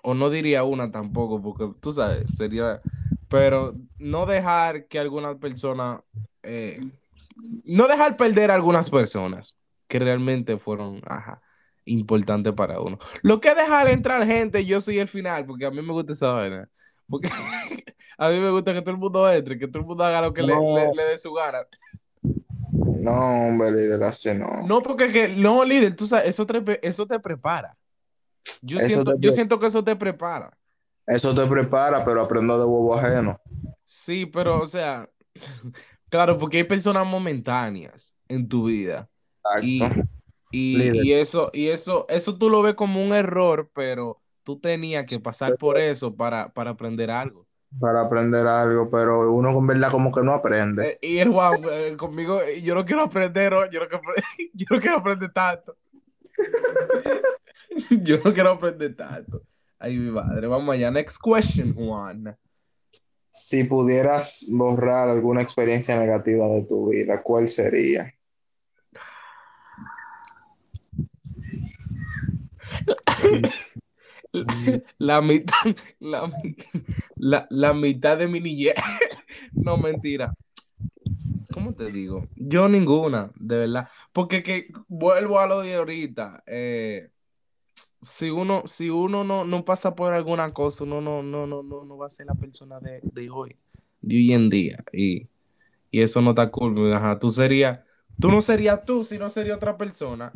o no diría una tampoco, porque tú sabes, sería, pero no dejar que algunas personas, eh, no dejar perder a algunas personas que realmente fueron, ajá, importantes para uno. Lo que dejar entrar gente, yo soy el final, porque a mí me gusta esa vaina. Porque a mí me gusta que todo el mundo entre, que todo el mundo haga lo que le, No. le- le dé su gana. No, hombre, líder, así no. No, porque que, no, líder, tú sabes, eso te, eso te prepara. Yo Eso siento, te yo siento que eso te prepara. Eso te prepara, pero aprendo de huevo ajeno. Sí, pero, o sea, claro, porque hay personas momentáneas en tu vida. Y, Exacto. y, y eso, y eso, eso tú lo ves como un error, pero tú tenías que pasar por eso para, para aprender algo. Para aprender algo, pero uno con verdad como que no aprende. Eh, y el Juan, eh, conmigo, eh, yo no quiero aprender, yo no quiero, yo no quiero aprender tanto. Yo no quiero aprender tanto. Ay, mi madre. Vamos allá. Next question, Juan. Si pudieras borrar alguna experiencia negativa de tu vida, ¿cuál sería? La mitad, la, la, la mitad de mi niñez. No, mentira. ¿Cómo te digo? Yo ninguna, de verdad. Porque que vuelvo a lo de ahorita. eh, si uno, si uno no, no pasa por alguna cosa, uno no, no, no, no, no va a ser la persona de, de hoy, de hoy en día. Y, y eso no está cool. Ajá, tú serías, tú no serías tú, si no sería otra persona.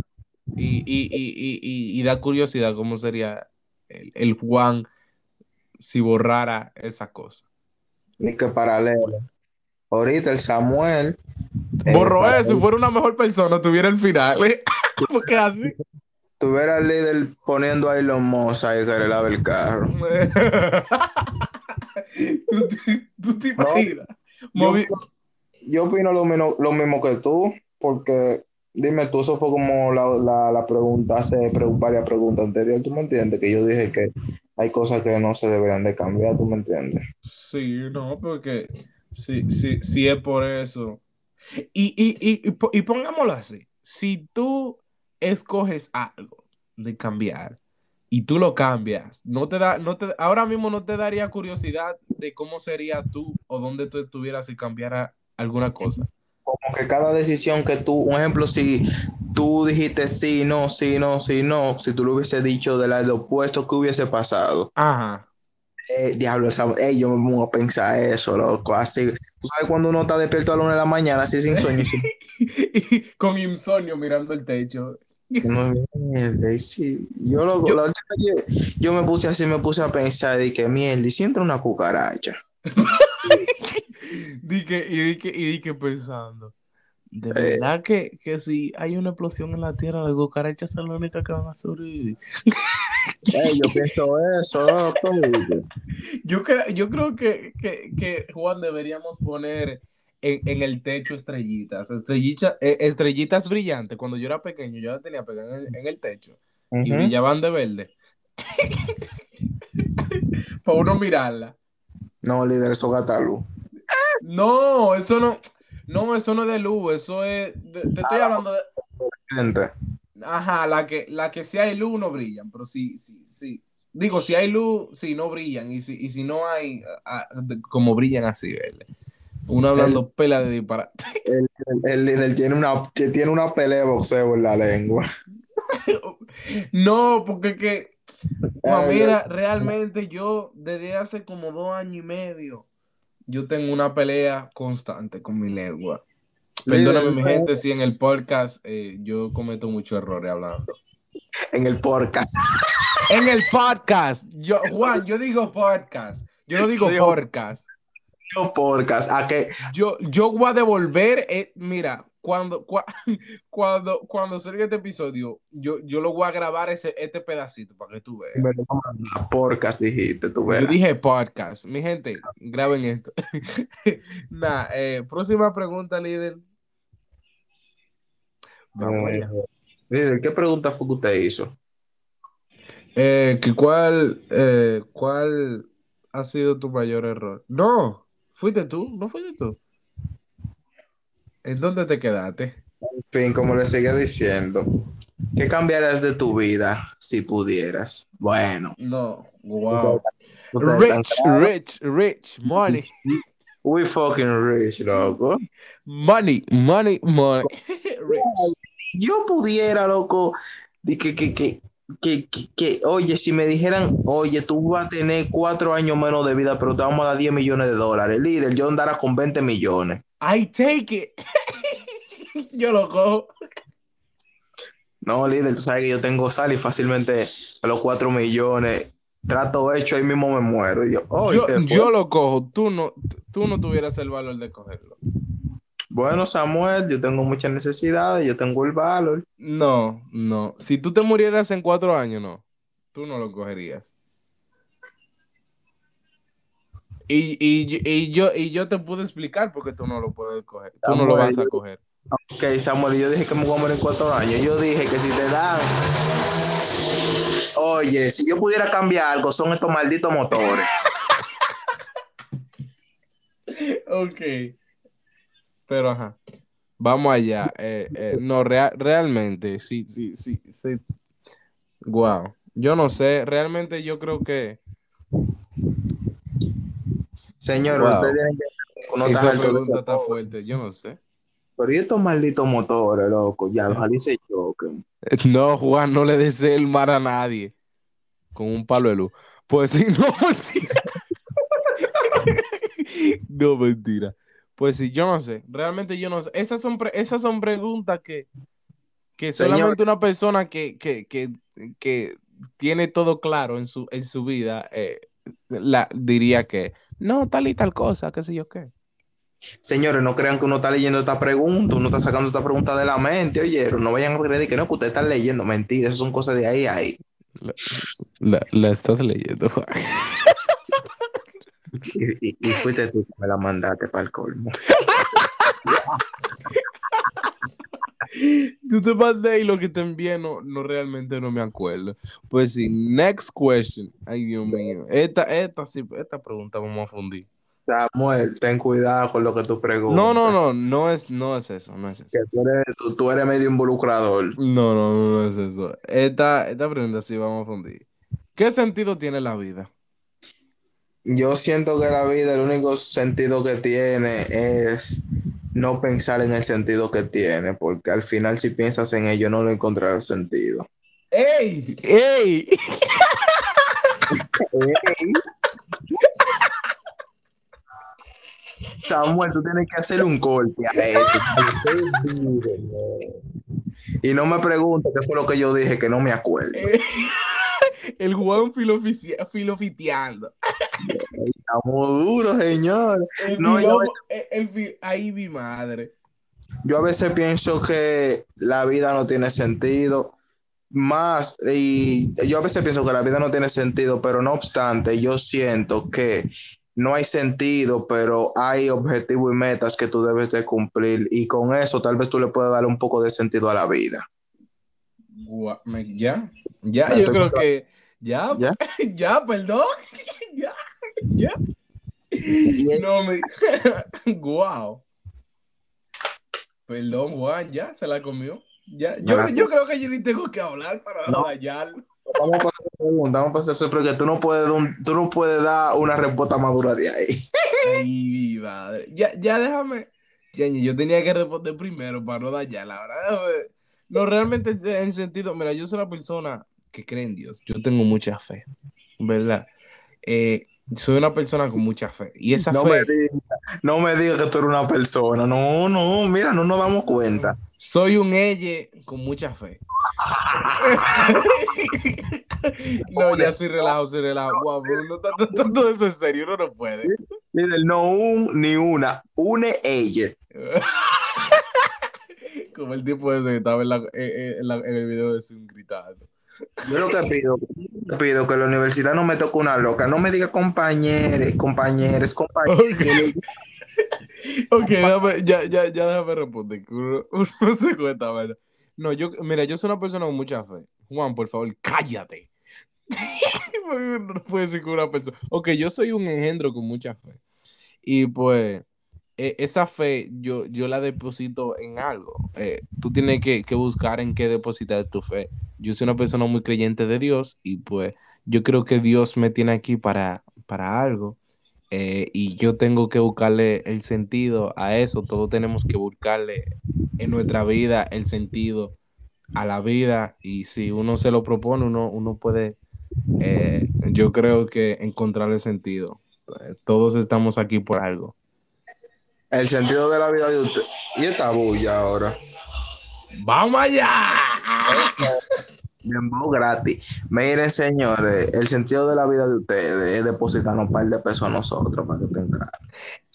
Y, y, y, y, y, y da curiosidad cómo sería el, el Juan si borrara esa cosa. Ni que paralelo. Ahorita el Samuel. eh, Borró eso y fuera una mejor persona, tuviera el final. ¿eh? Porque así. Tuviera al líder poniendo a Elon Musk ahí que le lave el carro. ¿Tú, te- tú te imaginas? Movi- Yo opino lo mismo, lo mismo que tú, porque dime tú, eso fue como la, la, la pregunta, hace varias preguntas anteriores, ¿tú me entiendes? Que yo dije que hay cosas que no se deberían de cambiar, ¿tú me entiendes? Sí, no, porque sí, sí, sí es por eso. Y, y, y, y, y pongámoslo así, si tú escoges algo de cambiar y tú lo cambias, no te da, no te, ahora mismo no te daría curiosidad de cómo sería tú o dónde tú estuvieras si cambiara alguna cosa. Como que cada decisión que tú, un ejemplo, si tú dijiste sí, no, sí, no, sí, no, si tú lo hubiese dicho de lo opuesto, ¿qué hubiese pasado? Ajá. Eh, diablo, eh, yo me pongo a pensar eso, loco, así, tú sabes cuando uno está despierto a la una de la mañana, así sin sueño, sin con insomnio mirando el techo. No, mierda, y sí. Yo, lo, Yo- la última vez yo me puse así, me puse a pensar y que mierda, y si entra una cucaracha. Y di que, y pensando. De Eh. verdad que, que si hay una explosión en la tierra, las cucarachas son las únicas que van a sobrevivir. Eh, yo pienso eso, loco. Yo, cre- yo creo que, que, que, Juan, deberíamos poner en, en el techo estrellitas. Estrellitas, eh, estrellitas brillantes. Cuando yo era pequeño, yo las tenía pegadas en, el- en el techo y brillaban de verde. Para uno mirarla. No, líder, eso gata luz. No, eso no. No, eso no es de luz, eso es. de- te estoy Ah, hablando de. Gente, Ajá, la que, la que si hay luz no brillan, pero si, si, si. Digo, si hay luz, sí, no brillan. Y si, y si no hay, ah, de- como brillan así, ¿verdad? Uno hablando pela de disparar. el, el- el líder tiene una, tiene una pelea de boxeo en la lengua. No, porque que. Eh, mira, realmente yo desde hace como dos años y medio, yo tengo una pelea constante con mi lengua. Perdóname, mi gente, si en el podcast eh, yo cometo muchos errores hablando. En el podcast. En el podcast, yo, Juan, yo digo podcast, yo no Digo- podcast. Yo podcast. A que Yo, yo voy a devolver, eh, mira, cuando, cua- cuando, cuando salga este episodio, yo, yo lo voy a grabar ese, este pedacito para que tú veas. podcast dijiste, tú Yo verás. dije podcast. Mi gente, graben esto. Nah, eh, próxima pregunta, líder. Vamos allá. líder, ¿qué pregunta fue que usted hizo? Eh, que cuál, eh, ¿Cuál ha sido tu mayor error? No, fuiste tú, no fuiste tú. ¿En dónde te quedaste? En fin, como le seguía diciendo, ¿Qué cambiarías de tu vida si pudieras? Bueno. No, wow. Rich, rich, rich, money, We fucking rich, loco. money, money, money. Rich. Yo pudiera, loco, que, que, que, que, que, oye, si me dijeran, oye, tú vas a tener cuatro años menos de vida, pero te vamos a dar 10 millones de dólares, líder, yo andara con 20 millones. I take it. Yo lo cojo. No, líder, tú sabes que yo tengo sal y fácilmente a los 4 millones, trato hecho, ahí mismo me muero. Yo, oh, Yo, ¿y qué fue? yo lo cojo. Tú no, tú no tuvieras el valor de cogerlo. Bueno, Samuel, yo tengo muchas necesidades, yo tengo el valor. No, no. Si tú te murieras en cuatro años, no. Tú no lo cogerías. Y, y, y yo, y yo te puedo explicar por qué tú no lo puedes coger. Tú no lo vas a coger. Ok, Samuel, yo dije que me voy a morir en cuatro años. Yo dije que si te dan. Oye, si yo pudiera cambiar algo, son estos malditos motores. Ok. Pero ajá. Vamos allá. Eh, eh, no, rea- realmente, sí, sí, sí, sí. Wow. Yo no sé, realmente yo creo que Señor, Wow. ustedes tienen que. Está esa de pregunta está fuerte. Yo no sé. Pero y estos malditos motores, loco, ya, y se choquen. No, Juan, no le desee el mar a nadie con un palo de luz. Pues sí, no, mentira. No, mentira. Pues sí, yo no sé. Realmente yo no sé. Esas son, pre- esas son preguntas que, que Señor. solamente una persona que, que, que, que tiene todo claro en su, en su vida eh, la, diría que no, tal y tal cosa, qué sé yo qué. Señores, no crean que uno está leyendo esta pregunta, uno está sacando esta pregunta de la mente, oyeron. No vayan a creer que no, que ustedes están leyendo. Mentira, eso son cosas de ahí a ahí. La, la estás leyendo. Y, y- y fuiste tú que me la mandaste para el colmo. Tú te mandé y lo que te envié no, no realmente no me acuerdo. Pues sí, next question. Ay, Dios mío. Esta, esta sí, esta pregunta vamos a fundir. Samuel, ten cuidado con lo que tú preguntas. No, no, no, no es, no es eso, no es eso. Que tú eres, tú, tú eres medio involucrador. No, no, no, no es eso. Esta, esta pregunta sí vamos a fundir. ¿Qué sentido tiene la vida? Yo siento que la vida, el único sentido que tiene es no pensar en el sentido que tiene, porque al final si piensas en ello no le encontrarás sentido. ¡Ey! ¡Ey! Samuel, tú tienes que hacer un corte a esto. Y no me preguntes qué fue lo que yo dije, que no me acuerdo. El Juan filofiteando. Estamos duros, señor. El No, yo filo- a veces- el- el fi- Ay, mi madre. Yo a veces pienso que la vida no tiene sentido. Más, y yo a veces pienso que la vida no tiene sentido, pero no obstante, yo siento que no hay sentido, pero hay objetivos y metas que tú debes de cumplir y con eso tal vez tú le puedas dar un poco de sentido a la vida. Me- Ya, ya, Ya yo creo contando. que ya, ¿Ya? ya, perdón, ya, ya. Y- No me, wow. Perdón, Juan, ya se la comió. Ya, yo, yo creo que yo ni tengo que hablar para No. Vamos a pasar pregunta, vamos a pasar hacer porque tú no puedes, tú no puedes dar una respuesta madura de ahí. Ya, ya déjame. Yo tenía que responder primero para no dañar la verdad. No, realmente en sentido, mira, yo soy una persona que cree en Dios. Yo tengo mucha fe, ¿verdad? Eh, soy una persona con mucha fe. Y esa No fe, me no me digas que tú eres una persona. No, no, mira, no nos damos cuenta. soy un elle con mucha fe. no, ya soy relajo, soy relajo. Guau, pero no tanto eso en serio, uno no puede. Líder, no un ni una, une ella. Como el tipo ese que estaba en, la- en la- en el video de Zoom gritando. Yo lo que pido, pido que la universidad no me toque una loca, no me diga compañeros, compañeros, compañeros. Ok, déjame- ya, ya, ya déjame responder. Uno, se cuenta, ¿verdad? No, yo, mira, yo soy una persona con mucha fe. Juan, por favor, cállate. no puede ser que una persona. Ok, yo soy un engendro con mucha fe. Y pues, eh, esa fe yo, yo la deposito en algo. Eh, tú tienes que, que, buscar en qué depositar tu fe. Yo soy una persona muy creyente de Dios y pues yo creo que Dios me tiene aquí para, para algo. Eh, y yo tengo que buscarle el sentido a eso. Todos tenemos que buscarle en nuestra vida el sentido a la vida. Y si uno se lo propone, uno, uno puede, yo creo que encontrarle sentido. Todos estamos aquí por algo. El sentido de la vida de usted. Y esta bulla ahora. ¡Vamos allá! Dembow gratis. Miren, señores, el sentido de la vida de ustedes es depositarnos un par de pesos a nosotros para que tengan.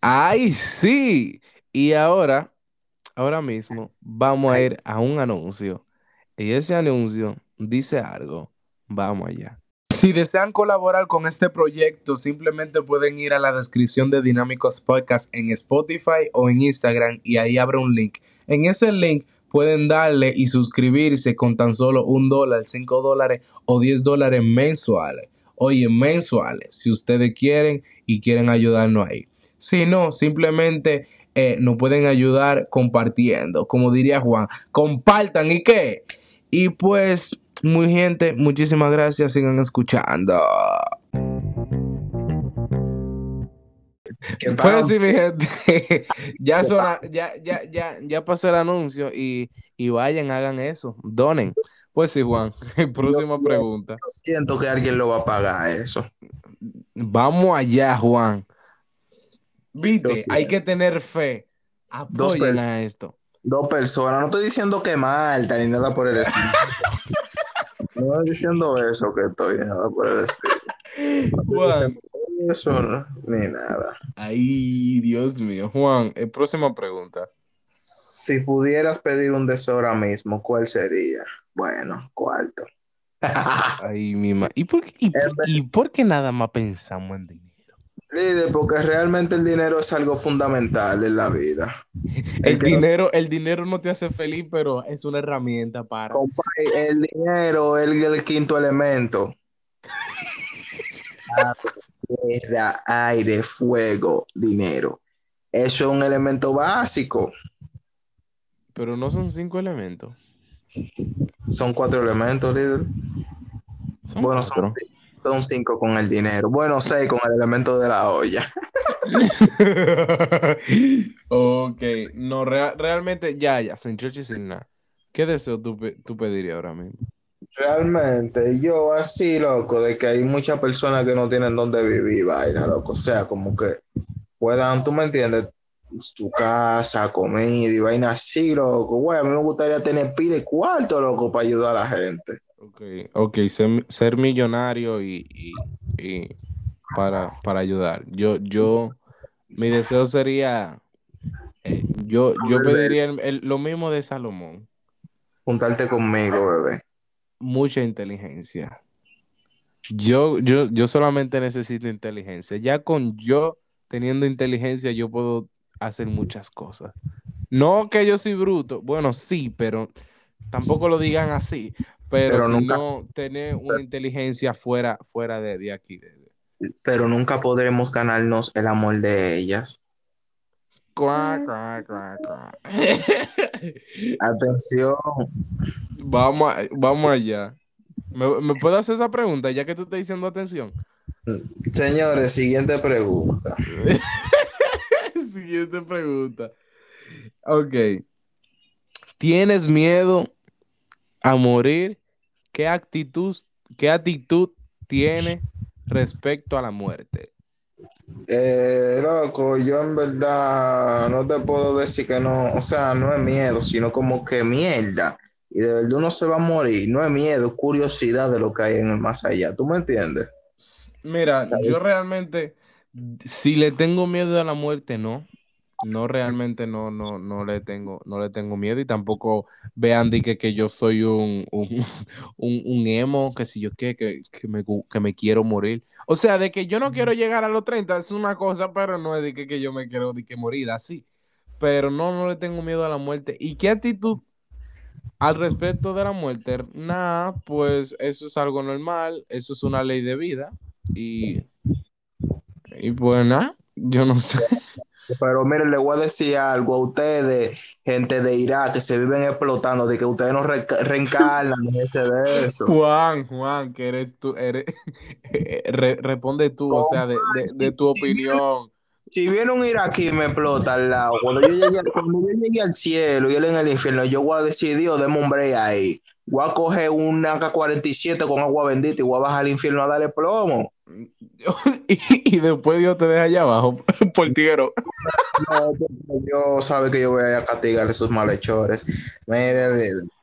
¡Ay, sí! Y ahora, ahora mismo, vamos a ir a un anuncio. Y ese anuncio dice algo. Vamos allá. Si desean colaborar con este proyecto, simplemente pueden ir a la descripción de Dinámicos Podcast en Spotify o en Instagram y ahí abre un link. En ese link pueden darle y suscribirse con tan solo un dólar, cinco dólares o diez dólares mensuales. Oye, mensuales, si ustedes quieren y quieren ayudarnos ahí. Si no, simplemente eh, nos pueden ayudar compartiendo. Como diría Juan, compartan y qué. Y pues muy gente, muchísimas gracias, sigan escuchando. Pues sí, mi gente, ya, ya, ya, ya, ya pasó el anuncio y, y, vayan, hagan eso, donen. Pues sí, Juan, próxima pregunta. Siento que alguien lo va a pagar eso. Vamos allá, Juan. Viste, hay que tener fe. Apoyen a esto. Dos personas, no estoy diciendo que Malta ni nada por el estilo. No diciendo eso que estoy, nada por el estilo. Juan. Eso ni nada. Ay, Dios mío. Juan, eh, próxima pregunta. Si pudieras pedir un deseo ahora mismo, ¿cuál sería? Bueno, cuarto. Ay, mi ma. ¿Y por, qué, y, por, qué nada más pensamos en dinero? Líder, porque realmente el dinero es algo fundamental en la vida. El, dinero, el dinero no te hace feliz, pero es una herramienta para. el dinero es el, quinto elemento. Tierra, aire, fuego, dinero. Eso es un elemento básico. Pero no son cinco elementos. Son cuatro elementos, líder. bueno, son son cinco con el dinero. Bueno, seis con el elemento de la olla. ok, no, realmente, ya, ya, sin church y sin nada. ¿Qué deseo tú, tú pedirías ahora mismo? Realmente, yo así, loco, de que hay muchas personas que no tienen dónde vivir, vaina, loco. O sea, como que puedan, tú me entiendes, tu casa, comida y vaina así, loco. Güey, a mí me gustaría tener pile y cuarto, loco, para ayudar a la gente. Ok, ser, millonario y, para, para, ayudar. Yo, yo, mi deseo sería, eh, yo, yo pediría lo mismo de Salomón. Juntarte conmigo, bebé. Mucha inteligencia. Yo, yo, yo solamente necesito inteligencia. Ya con yo teniendo inteligencia, yo puedo hacer muchas cosas. No que yo soy bruto, bueno, sí, pero tampoco lo digan así. Pero, si no tener una inteligencia fuera, fuera de, aquí. Pero nunca podremos ganarnos el amor de ellas. Atención. Vamos, vamos allá. ¿Me, ¿Me puedo hacer esa pregunta ya que tú estás diciendo atención? Señores, siguiente pregunta. siguiente pregunta. Ok. ¿Tienes miedo a morir ¿qué actitud, qué actitud tiene respecto a la muerte? Eh, loco, yo en verdad no te puedo decir que no, o sea, no es miedo, sino como que mierda. Y de verdad uno se va a morir, no es miedo, es curiosidad de lo que hay en el más allá. ¿Tú me entiendes? Mira, yo realmente, si le tengo miedo a la muerte, no no realmente no, no, no le tengo, no le tengo miedo y tampoco vean que, que yo soy un, un, emo, que si yo qué, que, me, que me quiero morir. O sea, de que yo no quiero llegar a los 30 es una cosa, pero no es de que, yo me quiero de que morir así. Pero no, no le tengo miedo a la muerte. ¿Y qué actitud al respecto de la muerte? Nada, pues eso es algo normal, eso es una ley de vida. Y, y pues nada, yo no sé. Pero miren, le voy a decir algo a ustedes, gente de Irak, que se viven explotando, de que ustedes no re- reencarnan ese de eso. Juan, Juan, que eres tú, eres, re- responde tú, o sea, de, de- de tu opinión. Si viene un iraquí y me explota al lado, cuando yo llegue, cuando yo llegue al cielo y él en el infierno, yo voy a decir, Dios, deme un break ahí. Voy a coger un AK-47 con agua bendita y voy a bajar al infierno a darle plomo. Y, y después Dios te deja allá abajo, portiero. No, yo sabe que yo voy a castigar a esos malhechores. Mire,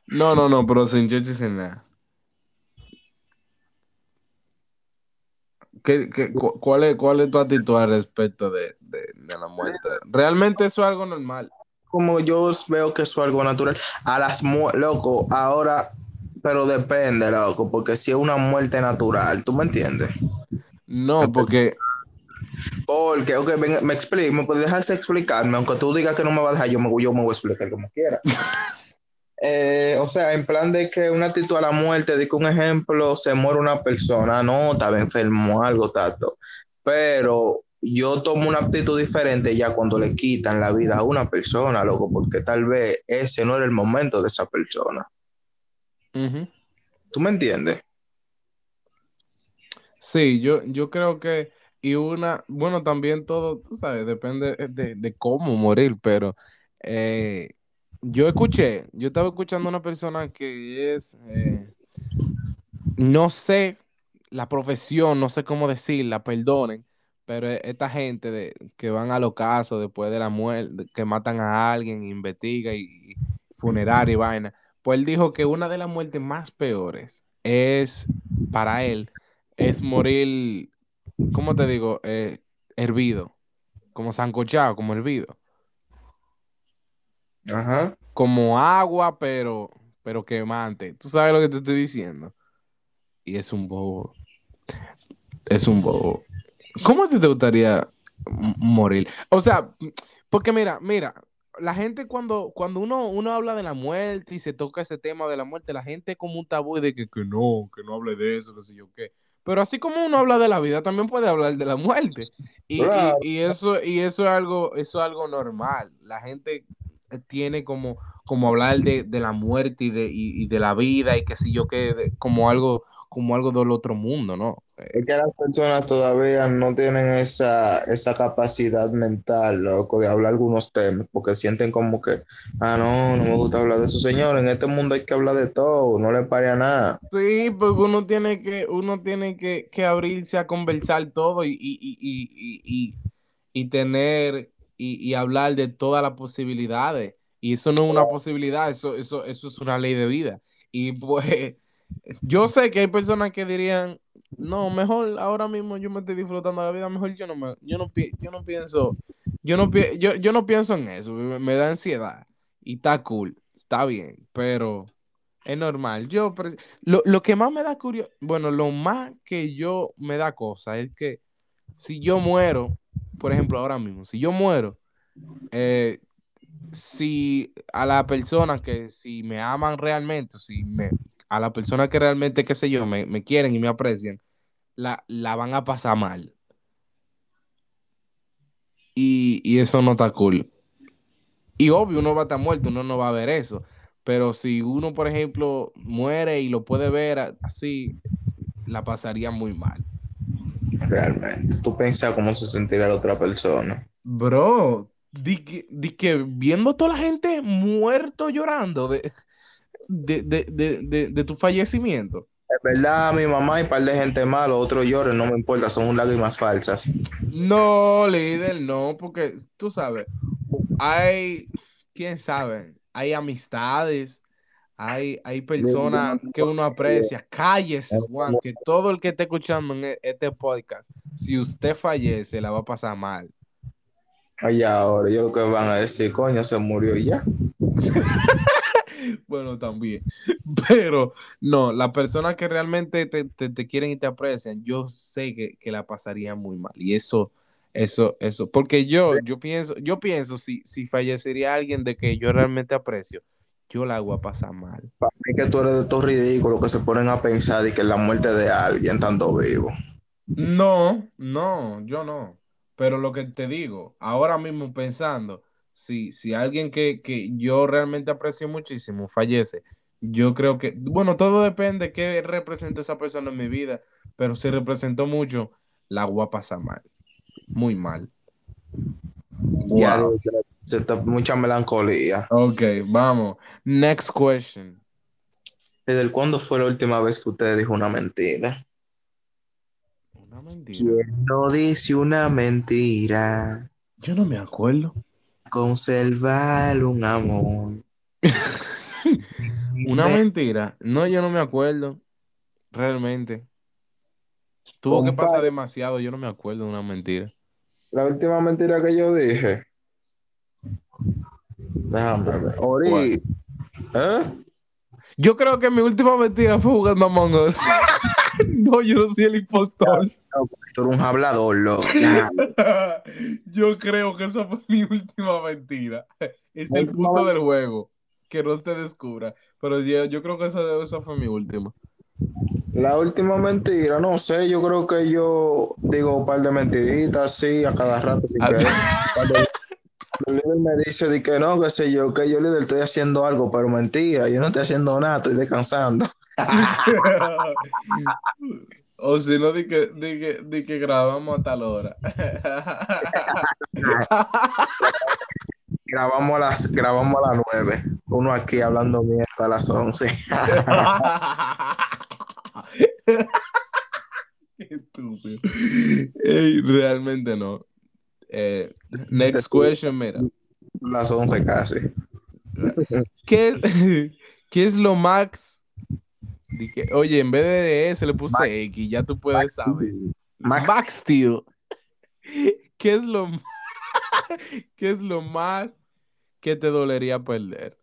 No, no, no, pero sin cheche y sin nada. ¿Qué, qué- cu- cuál, es, ¿Cuál es tu actitud al respecto de, de, de la muerte? ¿Realmente eso es algo normal? como yo veo que eso es algo natural. A las mu- loco, ahora, pero depende, loco, porque si es una muerte natural, ¿tú me entiendes? No, porque Porque, ok, ven, me explico, me puedes dejar explicarme, aunque tú digas que no me vas a dejar, yo me, yo me voy a explicar como quiera. Eh, o sea, en plan de que una actitud a la muerte, de que un ejemplo, se muere una persona, no, estaba enfermo, algo, tato. Pero yo tomo una actitud diferente ya cuando le quitan la vida a una persona, loco, porque tal vez ese no era el momento de esa persona. ¿Tú me entiendes? Sí, yo, yo creo que, y una, bueno, también todo, tú sabes, depende de, de cómo morir, pero eh, yo escuché, yo estaba escuchando a una persona que es, eh, no sé la profesión, no sé cómo decirla, perdonen, pero e- esta gente de, que van a los casos después de la muerte, que matan a alguien, investiga y, y funeraria y vaina, pues él dijo que una de las muertes más peores es, para él, es morir, ¿cómo te digo? Eh, hervido, como sancochado, como hervido, Ajá. como agua, pero, pero quemante. ¿Tú sabes lo que te estoy diciendo? Y es un bobo. Es un bobo. ¿Cómo te gustaría morir? O sea, porque mira, mira, la gente cuando, cuando uno, uno habla de la muerte y se toca ese tema de la muerte, la gente es como un tabú de que, que no, que no hable de eso, que sé yo qué. Pero así como uno habla de la vida, también puede hablar de la muerte. Y, y- Claro. y eso, y eso es algo, eso es algo normal. La gente tiene como, como hablar de, de la muerte y de, y, y de la vida y que sé yo qué, de- como algo, como algo del otro mundo, ¿no? Es que las personas todavía no tienen esa, esa capacidad mental, loco, de hablar algunos temas, porque sienten como que, ah, no, no me gusta hablar de eso, señor, en este mundo hay que hablar de todo, no le pare a nada. Sí, porque uno tiene que, uno tiene que, que abrirse a conversar todo y, y, y, y, y, y- y tener y, y hablar de todas las posibilidades. Y eso no es una posibilidad, eso, eso, eso es una ley de vida. Y pues yo sé que hay personas que dirían, no, mejor ahora mismo yo me estoy disfrutando la vida, mejor yo no me, yo no, yo no pienso, yo no, pi- yo, yo no pienso en eso, me, da ansiedad. Y está cool, está bien, pero es normal. Yo, lo, lo que más me da curiosidad, bueno, lo más que yo me da cosa es que si yo muero, por ejemplo, ahora mismo, si yo muero, eh, si a la persona que si me aman realmente, si me, a la persona que realmente, qué sé yo, me, me quieren y me aprecian, la, la van a pasar mal. Y, y eso no está cool. Y obvio, uno va a estar muerto, uno no va a ver eso. Pero si uno, por ejemplo, muere y lo puede ver así, la pasaría muy mal. Realmente. Tú piensas cómo se sentirá la otra persona. Bro, di que, di que viendo toda la gente muerto llorando de, de, de, de, de, de tu fallecimiento. Es verdad, mi mamá y un par de gente mala, otros lloren, no me importa, son lágrimas falsas. No, líder, no, porque tú sabes, hay, quién sabe, hay amistades, hay, hay personas que uno aprecia. Cállese, Juan, que todo el que esté escuchando en e- este podcast, si usted fallece, la va a pasar mal. Allá ahora, yo lo que van a decir, coño, se murió ya. Bueno, también. Pero no, las personas que realmente te, te- te quieren y te aprecian, yo sé que, que la pasaría muy mal. Y eso, eso, eso. Porque yo, yo pienso, yo pienso, si, si fallecería alguien de que yo realmente aprecio, yo la hago a pasar mal. Para mí que tú eres de estos ridículos que se ponen a pensar de que la muerte de alguien estando vivo. No, no, yo no. Pero lo que te digo, ahora mismo pensando, si, si alguien que, que yo realmente aprecio muchísimo fallece, yo creo que, bueno, todo depende de qué representa esa persona en mi vida, pero si representó mucho, la voy a pasar mal, muy mal. Ya, Wow. está- mucha melancolía. Ok, vamos. Next question. ¿Desde cuándo fue la última vez que usted dijo una mentira? Una mentira. ¿Quién no dice una mentira? Yo no me acuerdo. Conservar un amor. Una mentira. No, yo no me acuerdo. Realmente. Tuvo que pasar demasiado. Yo no me acuerdo de una mentira. La última mentira que yo dije. Déjame ver. Ori. ¿Eh? Yo creo que mi última mentira fue jugando Among Us. no, yo no soy el impostor. Tú eres un hablador, loco. yo creo que esa fue mi última mentira. Es el punto del juego. Que no te descubra. Pero yo, yo creo que esa, esa fue mi última. La última mentira, no sé, yo creo que yo digo un par de mentiritas así a cada rato sin Ah, querer. Cuando el líder me dice de que no, qué sé yo, que yo líder estoy haciendo algo, pero mentira, yo no estoy haciendo nada, estoy descansando. o si no, di que, di que, di que grabamos a tal hora. Grabamos a las, grabamos a las nueve, uno aquí hablando mierda a las once. Qué estúpido. Ey, realmente no. Eh, next question, mira. Las once casi. ¿Qué, qué es lo max? Oye, en vez de S le puse Max. X, ya tú puedes saber. Max. Max Steel. ¿Qué es lo qué es lo más que te dolería perder?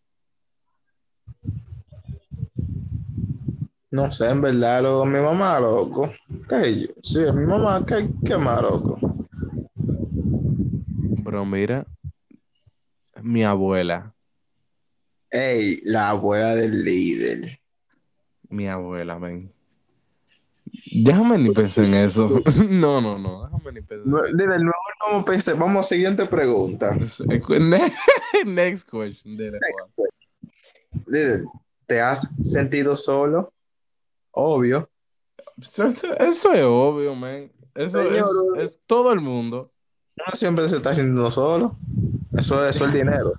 No sé, en verdad, loco, mi mamá, loco. ¿Qué yo? Sí, mi mamá, ¿qué, qué más, loco? Bro, mira. Mi abuela. Ey, la abuela del líder. Mi abuela, ven. Déjame ni pensar en eso. No, no, no. Déjame ni pensar No, líder, mejor vamos a pensar, vamos a siguiente pregunta. Next question. Líder, ¿te has sentido solo? Obvio. Eso, eso- eso es obvio, man. Eso es, es todo el mundo. Uno siempre se está sintiendo solo. Eso, eso es el dinero.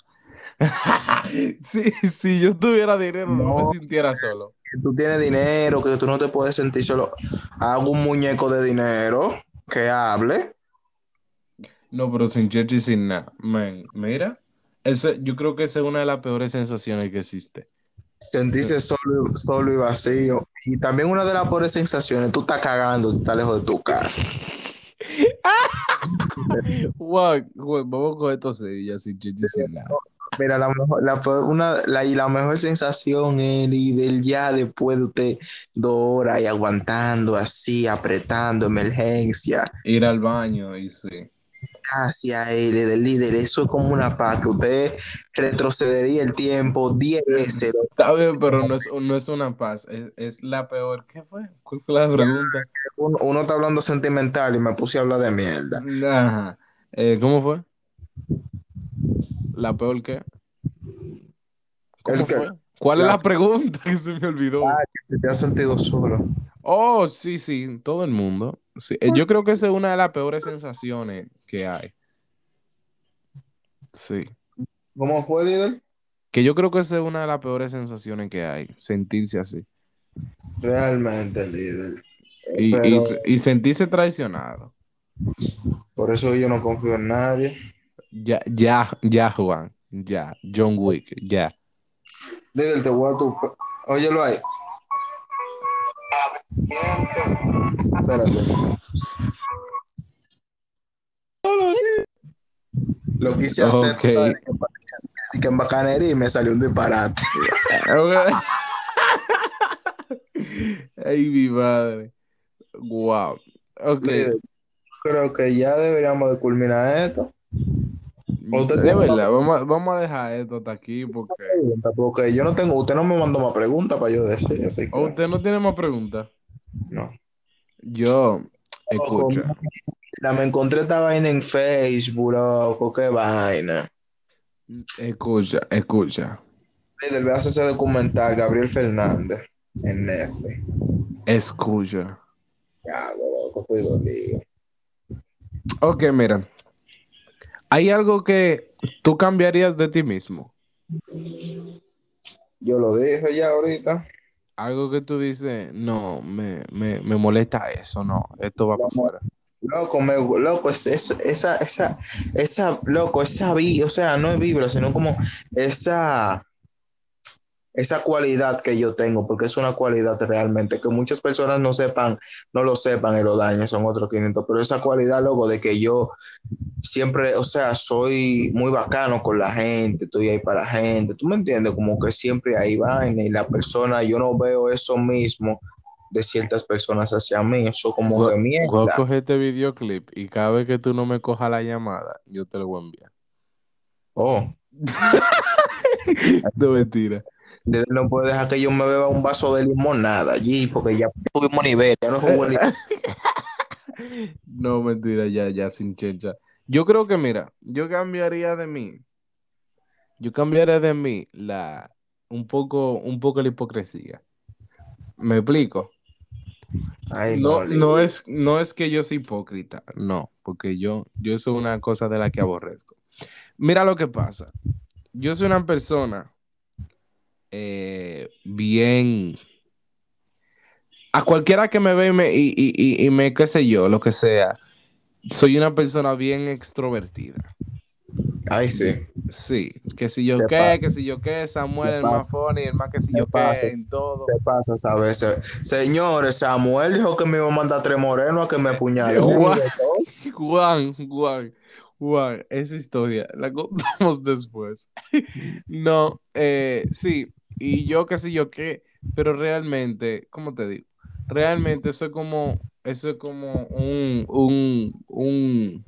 si, si yo tuviera dinero, no, No. me sintiera solo. Que tú tienes dinero, que tú no te puedes sentir solo. Hago un muñeco de dinero que hable. No, pero sin cheche y sin nada. Man, mira. Ese, yo creo que esa es una de las peores sensaciones que existe. Sentirse solo, solo y vacío. Y también una de las peores sensaciones, tú estás cagando, tú estás lejos de tu casa. Wow, güey, vamos con esto serio, sin cheche y sin nada. Mira, la mejor, la, una, la, y la mejor sensación es líder ya después de usted dos horas y aguantando así, apretando, emergencia. Ir al baño y sí. Hacia él, del líder, eso es como una paz, que usted retrocedería el tiempo 10 veces. Está bien, pero no es, no es una paz. Es, es la peor. ¿Qué fue? ¿Cuál fue la pregunta? Uno, uno está hablando sentimental y me puse a hablar de mierda. Ajá. Eh, ¿cómo fue? ¿La peor qué? ¿Cómo fue? ¿Cuál es La- pregunta que se me olvidó? Si te has sentido solo. Oh, sí, sí, todo el mundo. Sí, eh, yo creo que esa es una de las peores sensaciones que hay. Sí. ¿Cómo fue, líder? Que yo creo que esa es una de las peores sensaciones que hay, sentirse así. Realmente, líder. Y, Pero y se- y sentirse traicionado. por eso yo no confío en nadie. Ya, ya, ya, Juan. Ya. John Wick, ya. Líder, te voy a tu... Óyelo ahí. Espérate. Lo quise hacer, sabes, que, que en bacanería y me salió un disparate. Ay, mi madre. Wow. Ok. Líder, creo que ya deberíamos de culminar esto. De verdad, vamos, a- vamos a dejar esto hasta aquí porque. Porque yo no tengo, usted no me mandó más preguntas para yo decir, así que ¿O usted no tiene más preguntas? no. Yo, escucha. mierda, me encontré esta vaina en Facebook, loco, qué vaina. Escucha, escucha. Líder, veas ese documental, Gabriel Fernández, en Netflix. Escucha. Ya, loco, estoy dolido. Ok, mira. ¿Hay algo que tú cambiarías de ti mismo? Yo lo dije ya ahorita. Algo que tú dices, no, me, me, me molesta eso, no, esto va para afuera. Loco, me, loco, es, es- esa, esa, esa, loco, esa vi, o sea, no es vibra, sino como esa, esa cualidad que yo tengo, porque es una cualidad realmente, que muchas personas no sepan, no lo sepan y lo dañen, son otros 500, pero esa cualidad, loco, de que yo siempre, o sea, soy muy bacano con la gente, estoy ahí para la gente, tú me entiendes, como que siempre hay vaina y la persona, yo no veo eso mismo de ciertas personas hacia mí, eso como Voy que voy a mierda. coger este videoclip y cada vez que tú no me cojas la llamada, yo te lo voy a enviar. Oh. No mentira. No puede dejar que yo me beba un vaso de limonada allí, porque ya tuvimos nivel, ya no buen nivel. No, mentira, ya, ya, sin chencha. Yo creo que, mira, yo cambiaría de mí. Yo cambiaría de mí la, un poco, un poco la hipocresía. ¿Me explico? Ay, No, no, no es, no es que yo sea hipócrita, no, porque yo, yo es una cosa de la que aborrezco. Mira lo que pasa. Yo soy una persona eh, bien. A cualquiera que me ve y me, y, y- y- me, qué sé yo, lo que sea, soy una persona bien extrovertida. Ay, sí. Sí, que si yo Te qué, que si yo qué, Samuel, Te el más funny, el más que si Te yo qué, pasas. en todo. ¿Qué pasa a veces? Señores, Samuel dijo que me iba a mandar tres morenos a que me apuñalen. Guau. Juan, Juan, Juan, esa historia la contamos después. No, eh, sí, y yo qué sé yo qué, pero realmente, ¿cómo te digo? Realmente eso es como, eso es como un, un, un,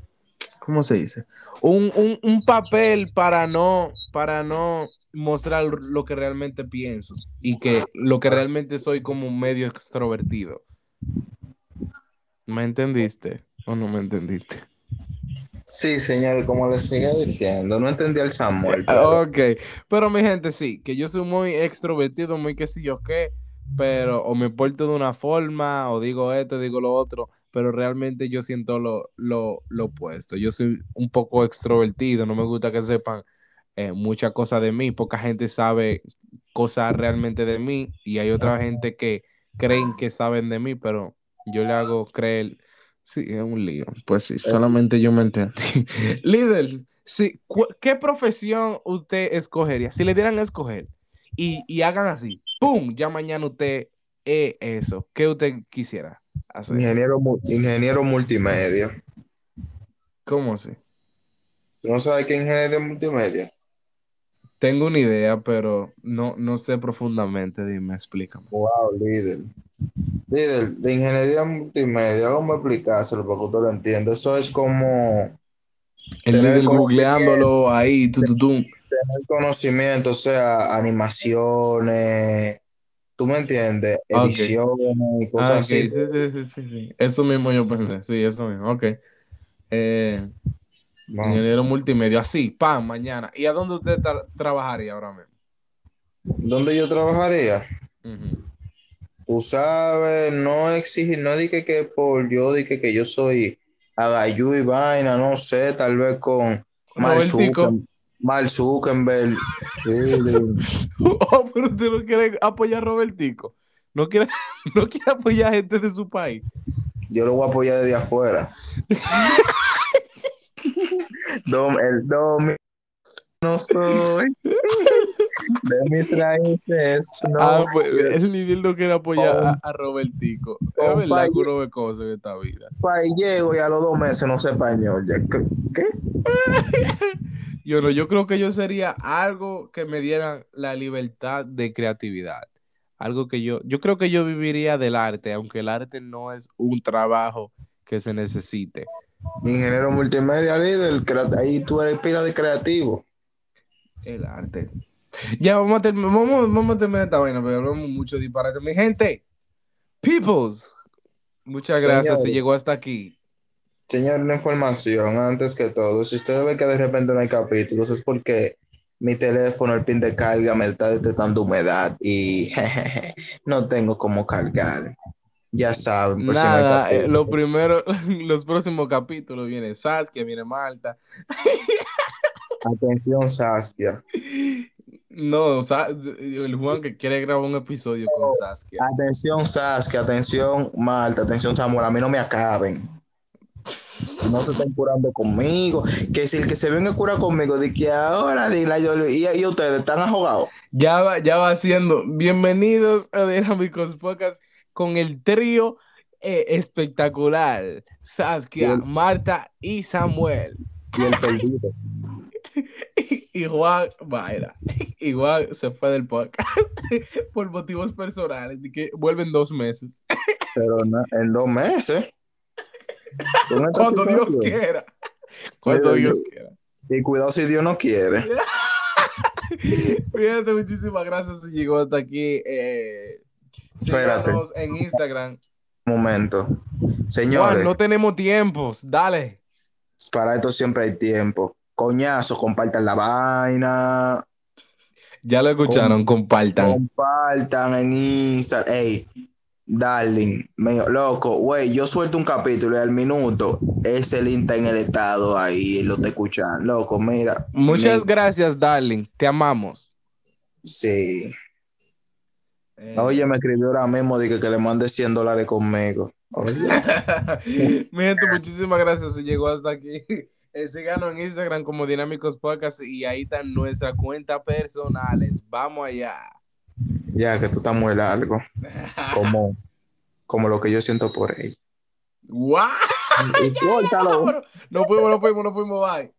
¿cómo se dice? Un, un, un papel para no, para no mostrar lo que realmente pienso y que lo que realmente soy como un medio extrovertido. ¿Me entendiste o no me entendiste? Sí, señor, como le sigue diciendo, no entendí al Samuel. pero- Ok, pero mi gente sí, que yo soy muy extrovertido, muy qué sé yo qué, pero o me porto de una forma, o digo esto, digo lo otro, pero realmente yo siento lo, lo, lo opuesto. Yo soy un poco extrovertido, no me gusta que sepan eh, muchas cosas de mí, poca gente sabe cosas realmente de mí y hay otra gente que creen que saben de mí, pero yo le hago creer, sí, es un lío, pues sí, solamente yo me entendí. Líder, sí, ¿qué profesión usted escogería? Si le dieran a escoger y, y hagan así, ¡pum! Ya mañana usted es eso, ¿qué usted quisiera hacer? Ingeniero, ingeniero multimedia. ¿Cómo así? ¿Tú no sabes qué ingeniero multimedia? Tengo una idea, pero no, no sé profundamente, dime, explícame. Wow, líder. Líder, de ingeniería multimedia, ¿cómo explicárselo para que usted lo entienda? Eso es como El líder googleándolo ahí, tu, tu, tu. tener conocimiento, o sea, animaciones, ¿tú me entiendes? Ok. Ediciones y cosas Ah, ok, así. sí, sí, sí, sí, sí. Eso mismo yo pensé, sí, eso mismo, ok. Eh, ingeniero multimedia, así, pam, mañana. ¿Y a dónde usted tra- trabajaría ahora mismo? ¿Dónde yo trabajaría? Ujú. Tú sabes, no exige, no dije que por yo dije que yo soy agayú y vaina, no sé, tal vez con Mark Robertico. Zucker- Mark Zuckerberg. Sí, Oh, pero usted no quiere apoyar a Robertico. No quiere, no quiere apoyar a gente de su país. yo lo voy a apoyar desde afuera. Dom- el domi no soy de mis raíces, no. ah, pues el nivel no quiere apoyar a, a Robertico. Es verdad que uno ve cosas en esta vida. país llego y a los dos meses no sé español. ¿Qué? qué? Yo no, yo creo que yo sería algo que me dieran la libertad de creatividad. Algo que yo, yo creo que yo viviría del arte, aunque el arte no es un trabajo que se necesite. Ingeniero multimedia líder, ahí tú eres pila de creativo. El arte. Ya vamos a, term- vamos, vamos a terminar esta vaina, pero hablamos mucho disparate. Mi gente, peoples, muchas gracias. Se Señores. llegó hasta aquí. Señor, una información antes que todo. Si usted ve que de repente no hay capítulos, es porque mi teléfono, el pin de carga, me está detectando humedad y no tengo cómo cargar. Ya saben. por si no Nada, eh, lo primero, los próximos capítulos viene Saskia, viene Malta. Atención, Saskia. No, Sa- el Juan que quiere grabar un episodio con Saskia. Atención, Saskia. Atención, Malta. Atención, Samuel. A mí no me acaben. No se están curando conmigo. Que si el que se venga a curar conmigo, de que ahora, dile, yo, y, y ustedes están ahogados. Ya va, ya va siendo. Bienvenidos a Dinámicos Podcast con el trío eh, espectacular. Saskia. Marta y Samuel. Y el perdido. Y Juan, vaya, y Juan se fue del podcast por motivos personales, de que vuelven dos meses. Pero no- en dos meses. Cuando Dios quiera. Cuando Dios quiera. Y cuidado si Dios no quiere. Fíjate, muchísimas gracias si llegó hasta aquí. Eh, Espérate. en Instagram. momento. Juan, Señores, no tenemos tiempos. Dale. para esto siempre hay tiempo. Coñazo, compartan la vaina. Ya lo escucharon, compartan. Compartan en Instagram. Ey, darling, mío, loco, güey, yo suelto un capítulo y al minuto ese link está en el estado ahí, lo te escuchan. Loco, mira. Muchas me- gracias, darling. Te amamos. Sí. Eh, Oye, me escribió ahora mismo de que, que le mande 100 dólares conmigo. Oye, Mi gente, muchísimas gracias si llegó hasta aquí. Eh, síganos en Instagram como Dinámicos Podcast y ahí están nuestras cuentas personales. Vamos allá. ya que tú estás muy largo, como, como lo que yo siento por ella. ¡Guau! No fuimos, no fuimos, no fuimos, bye.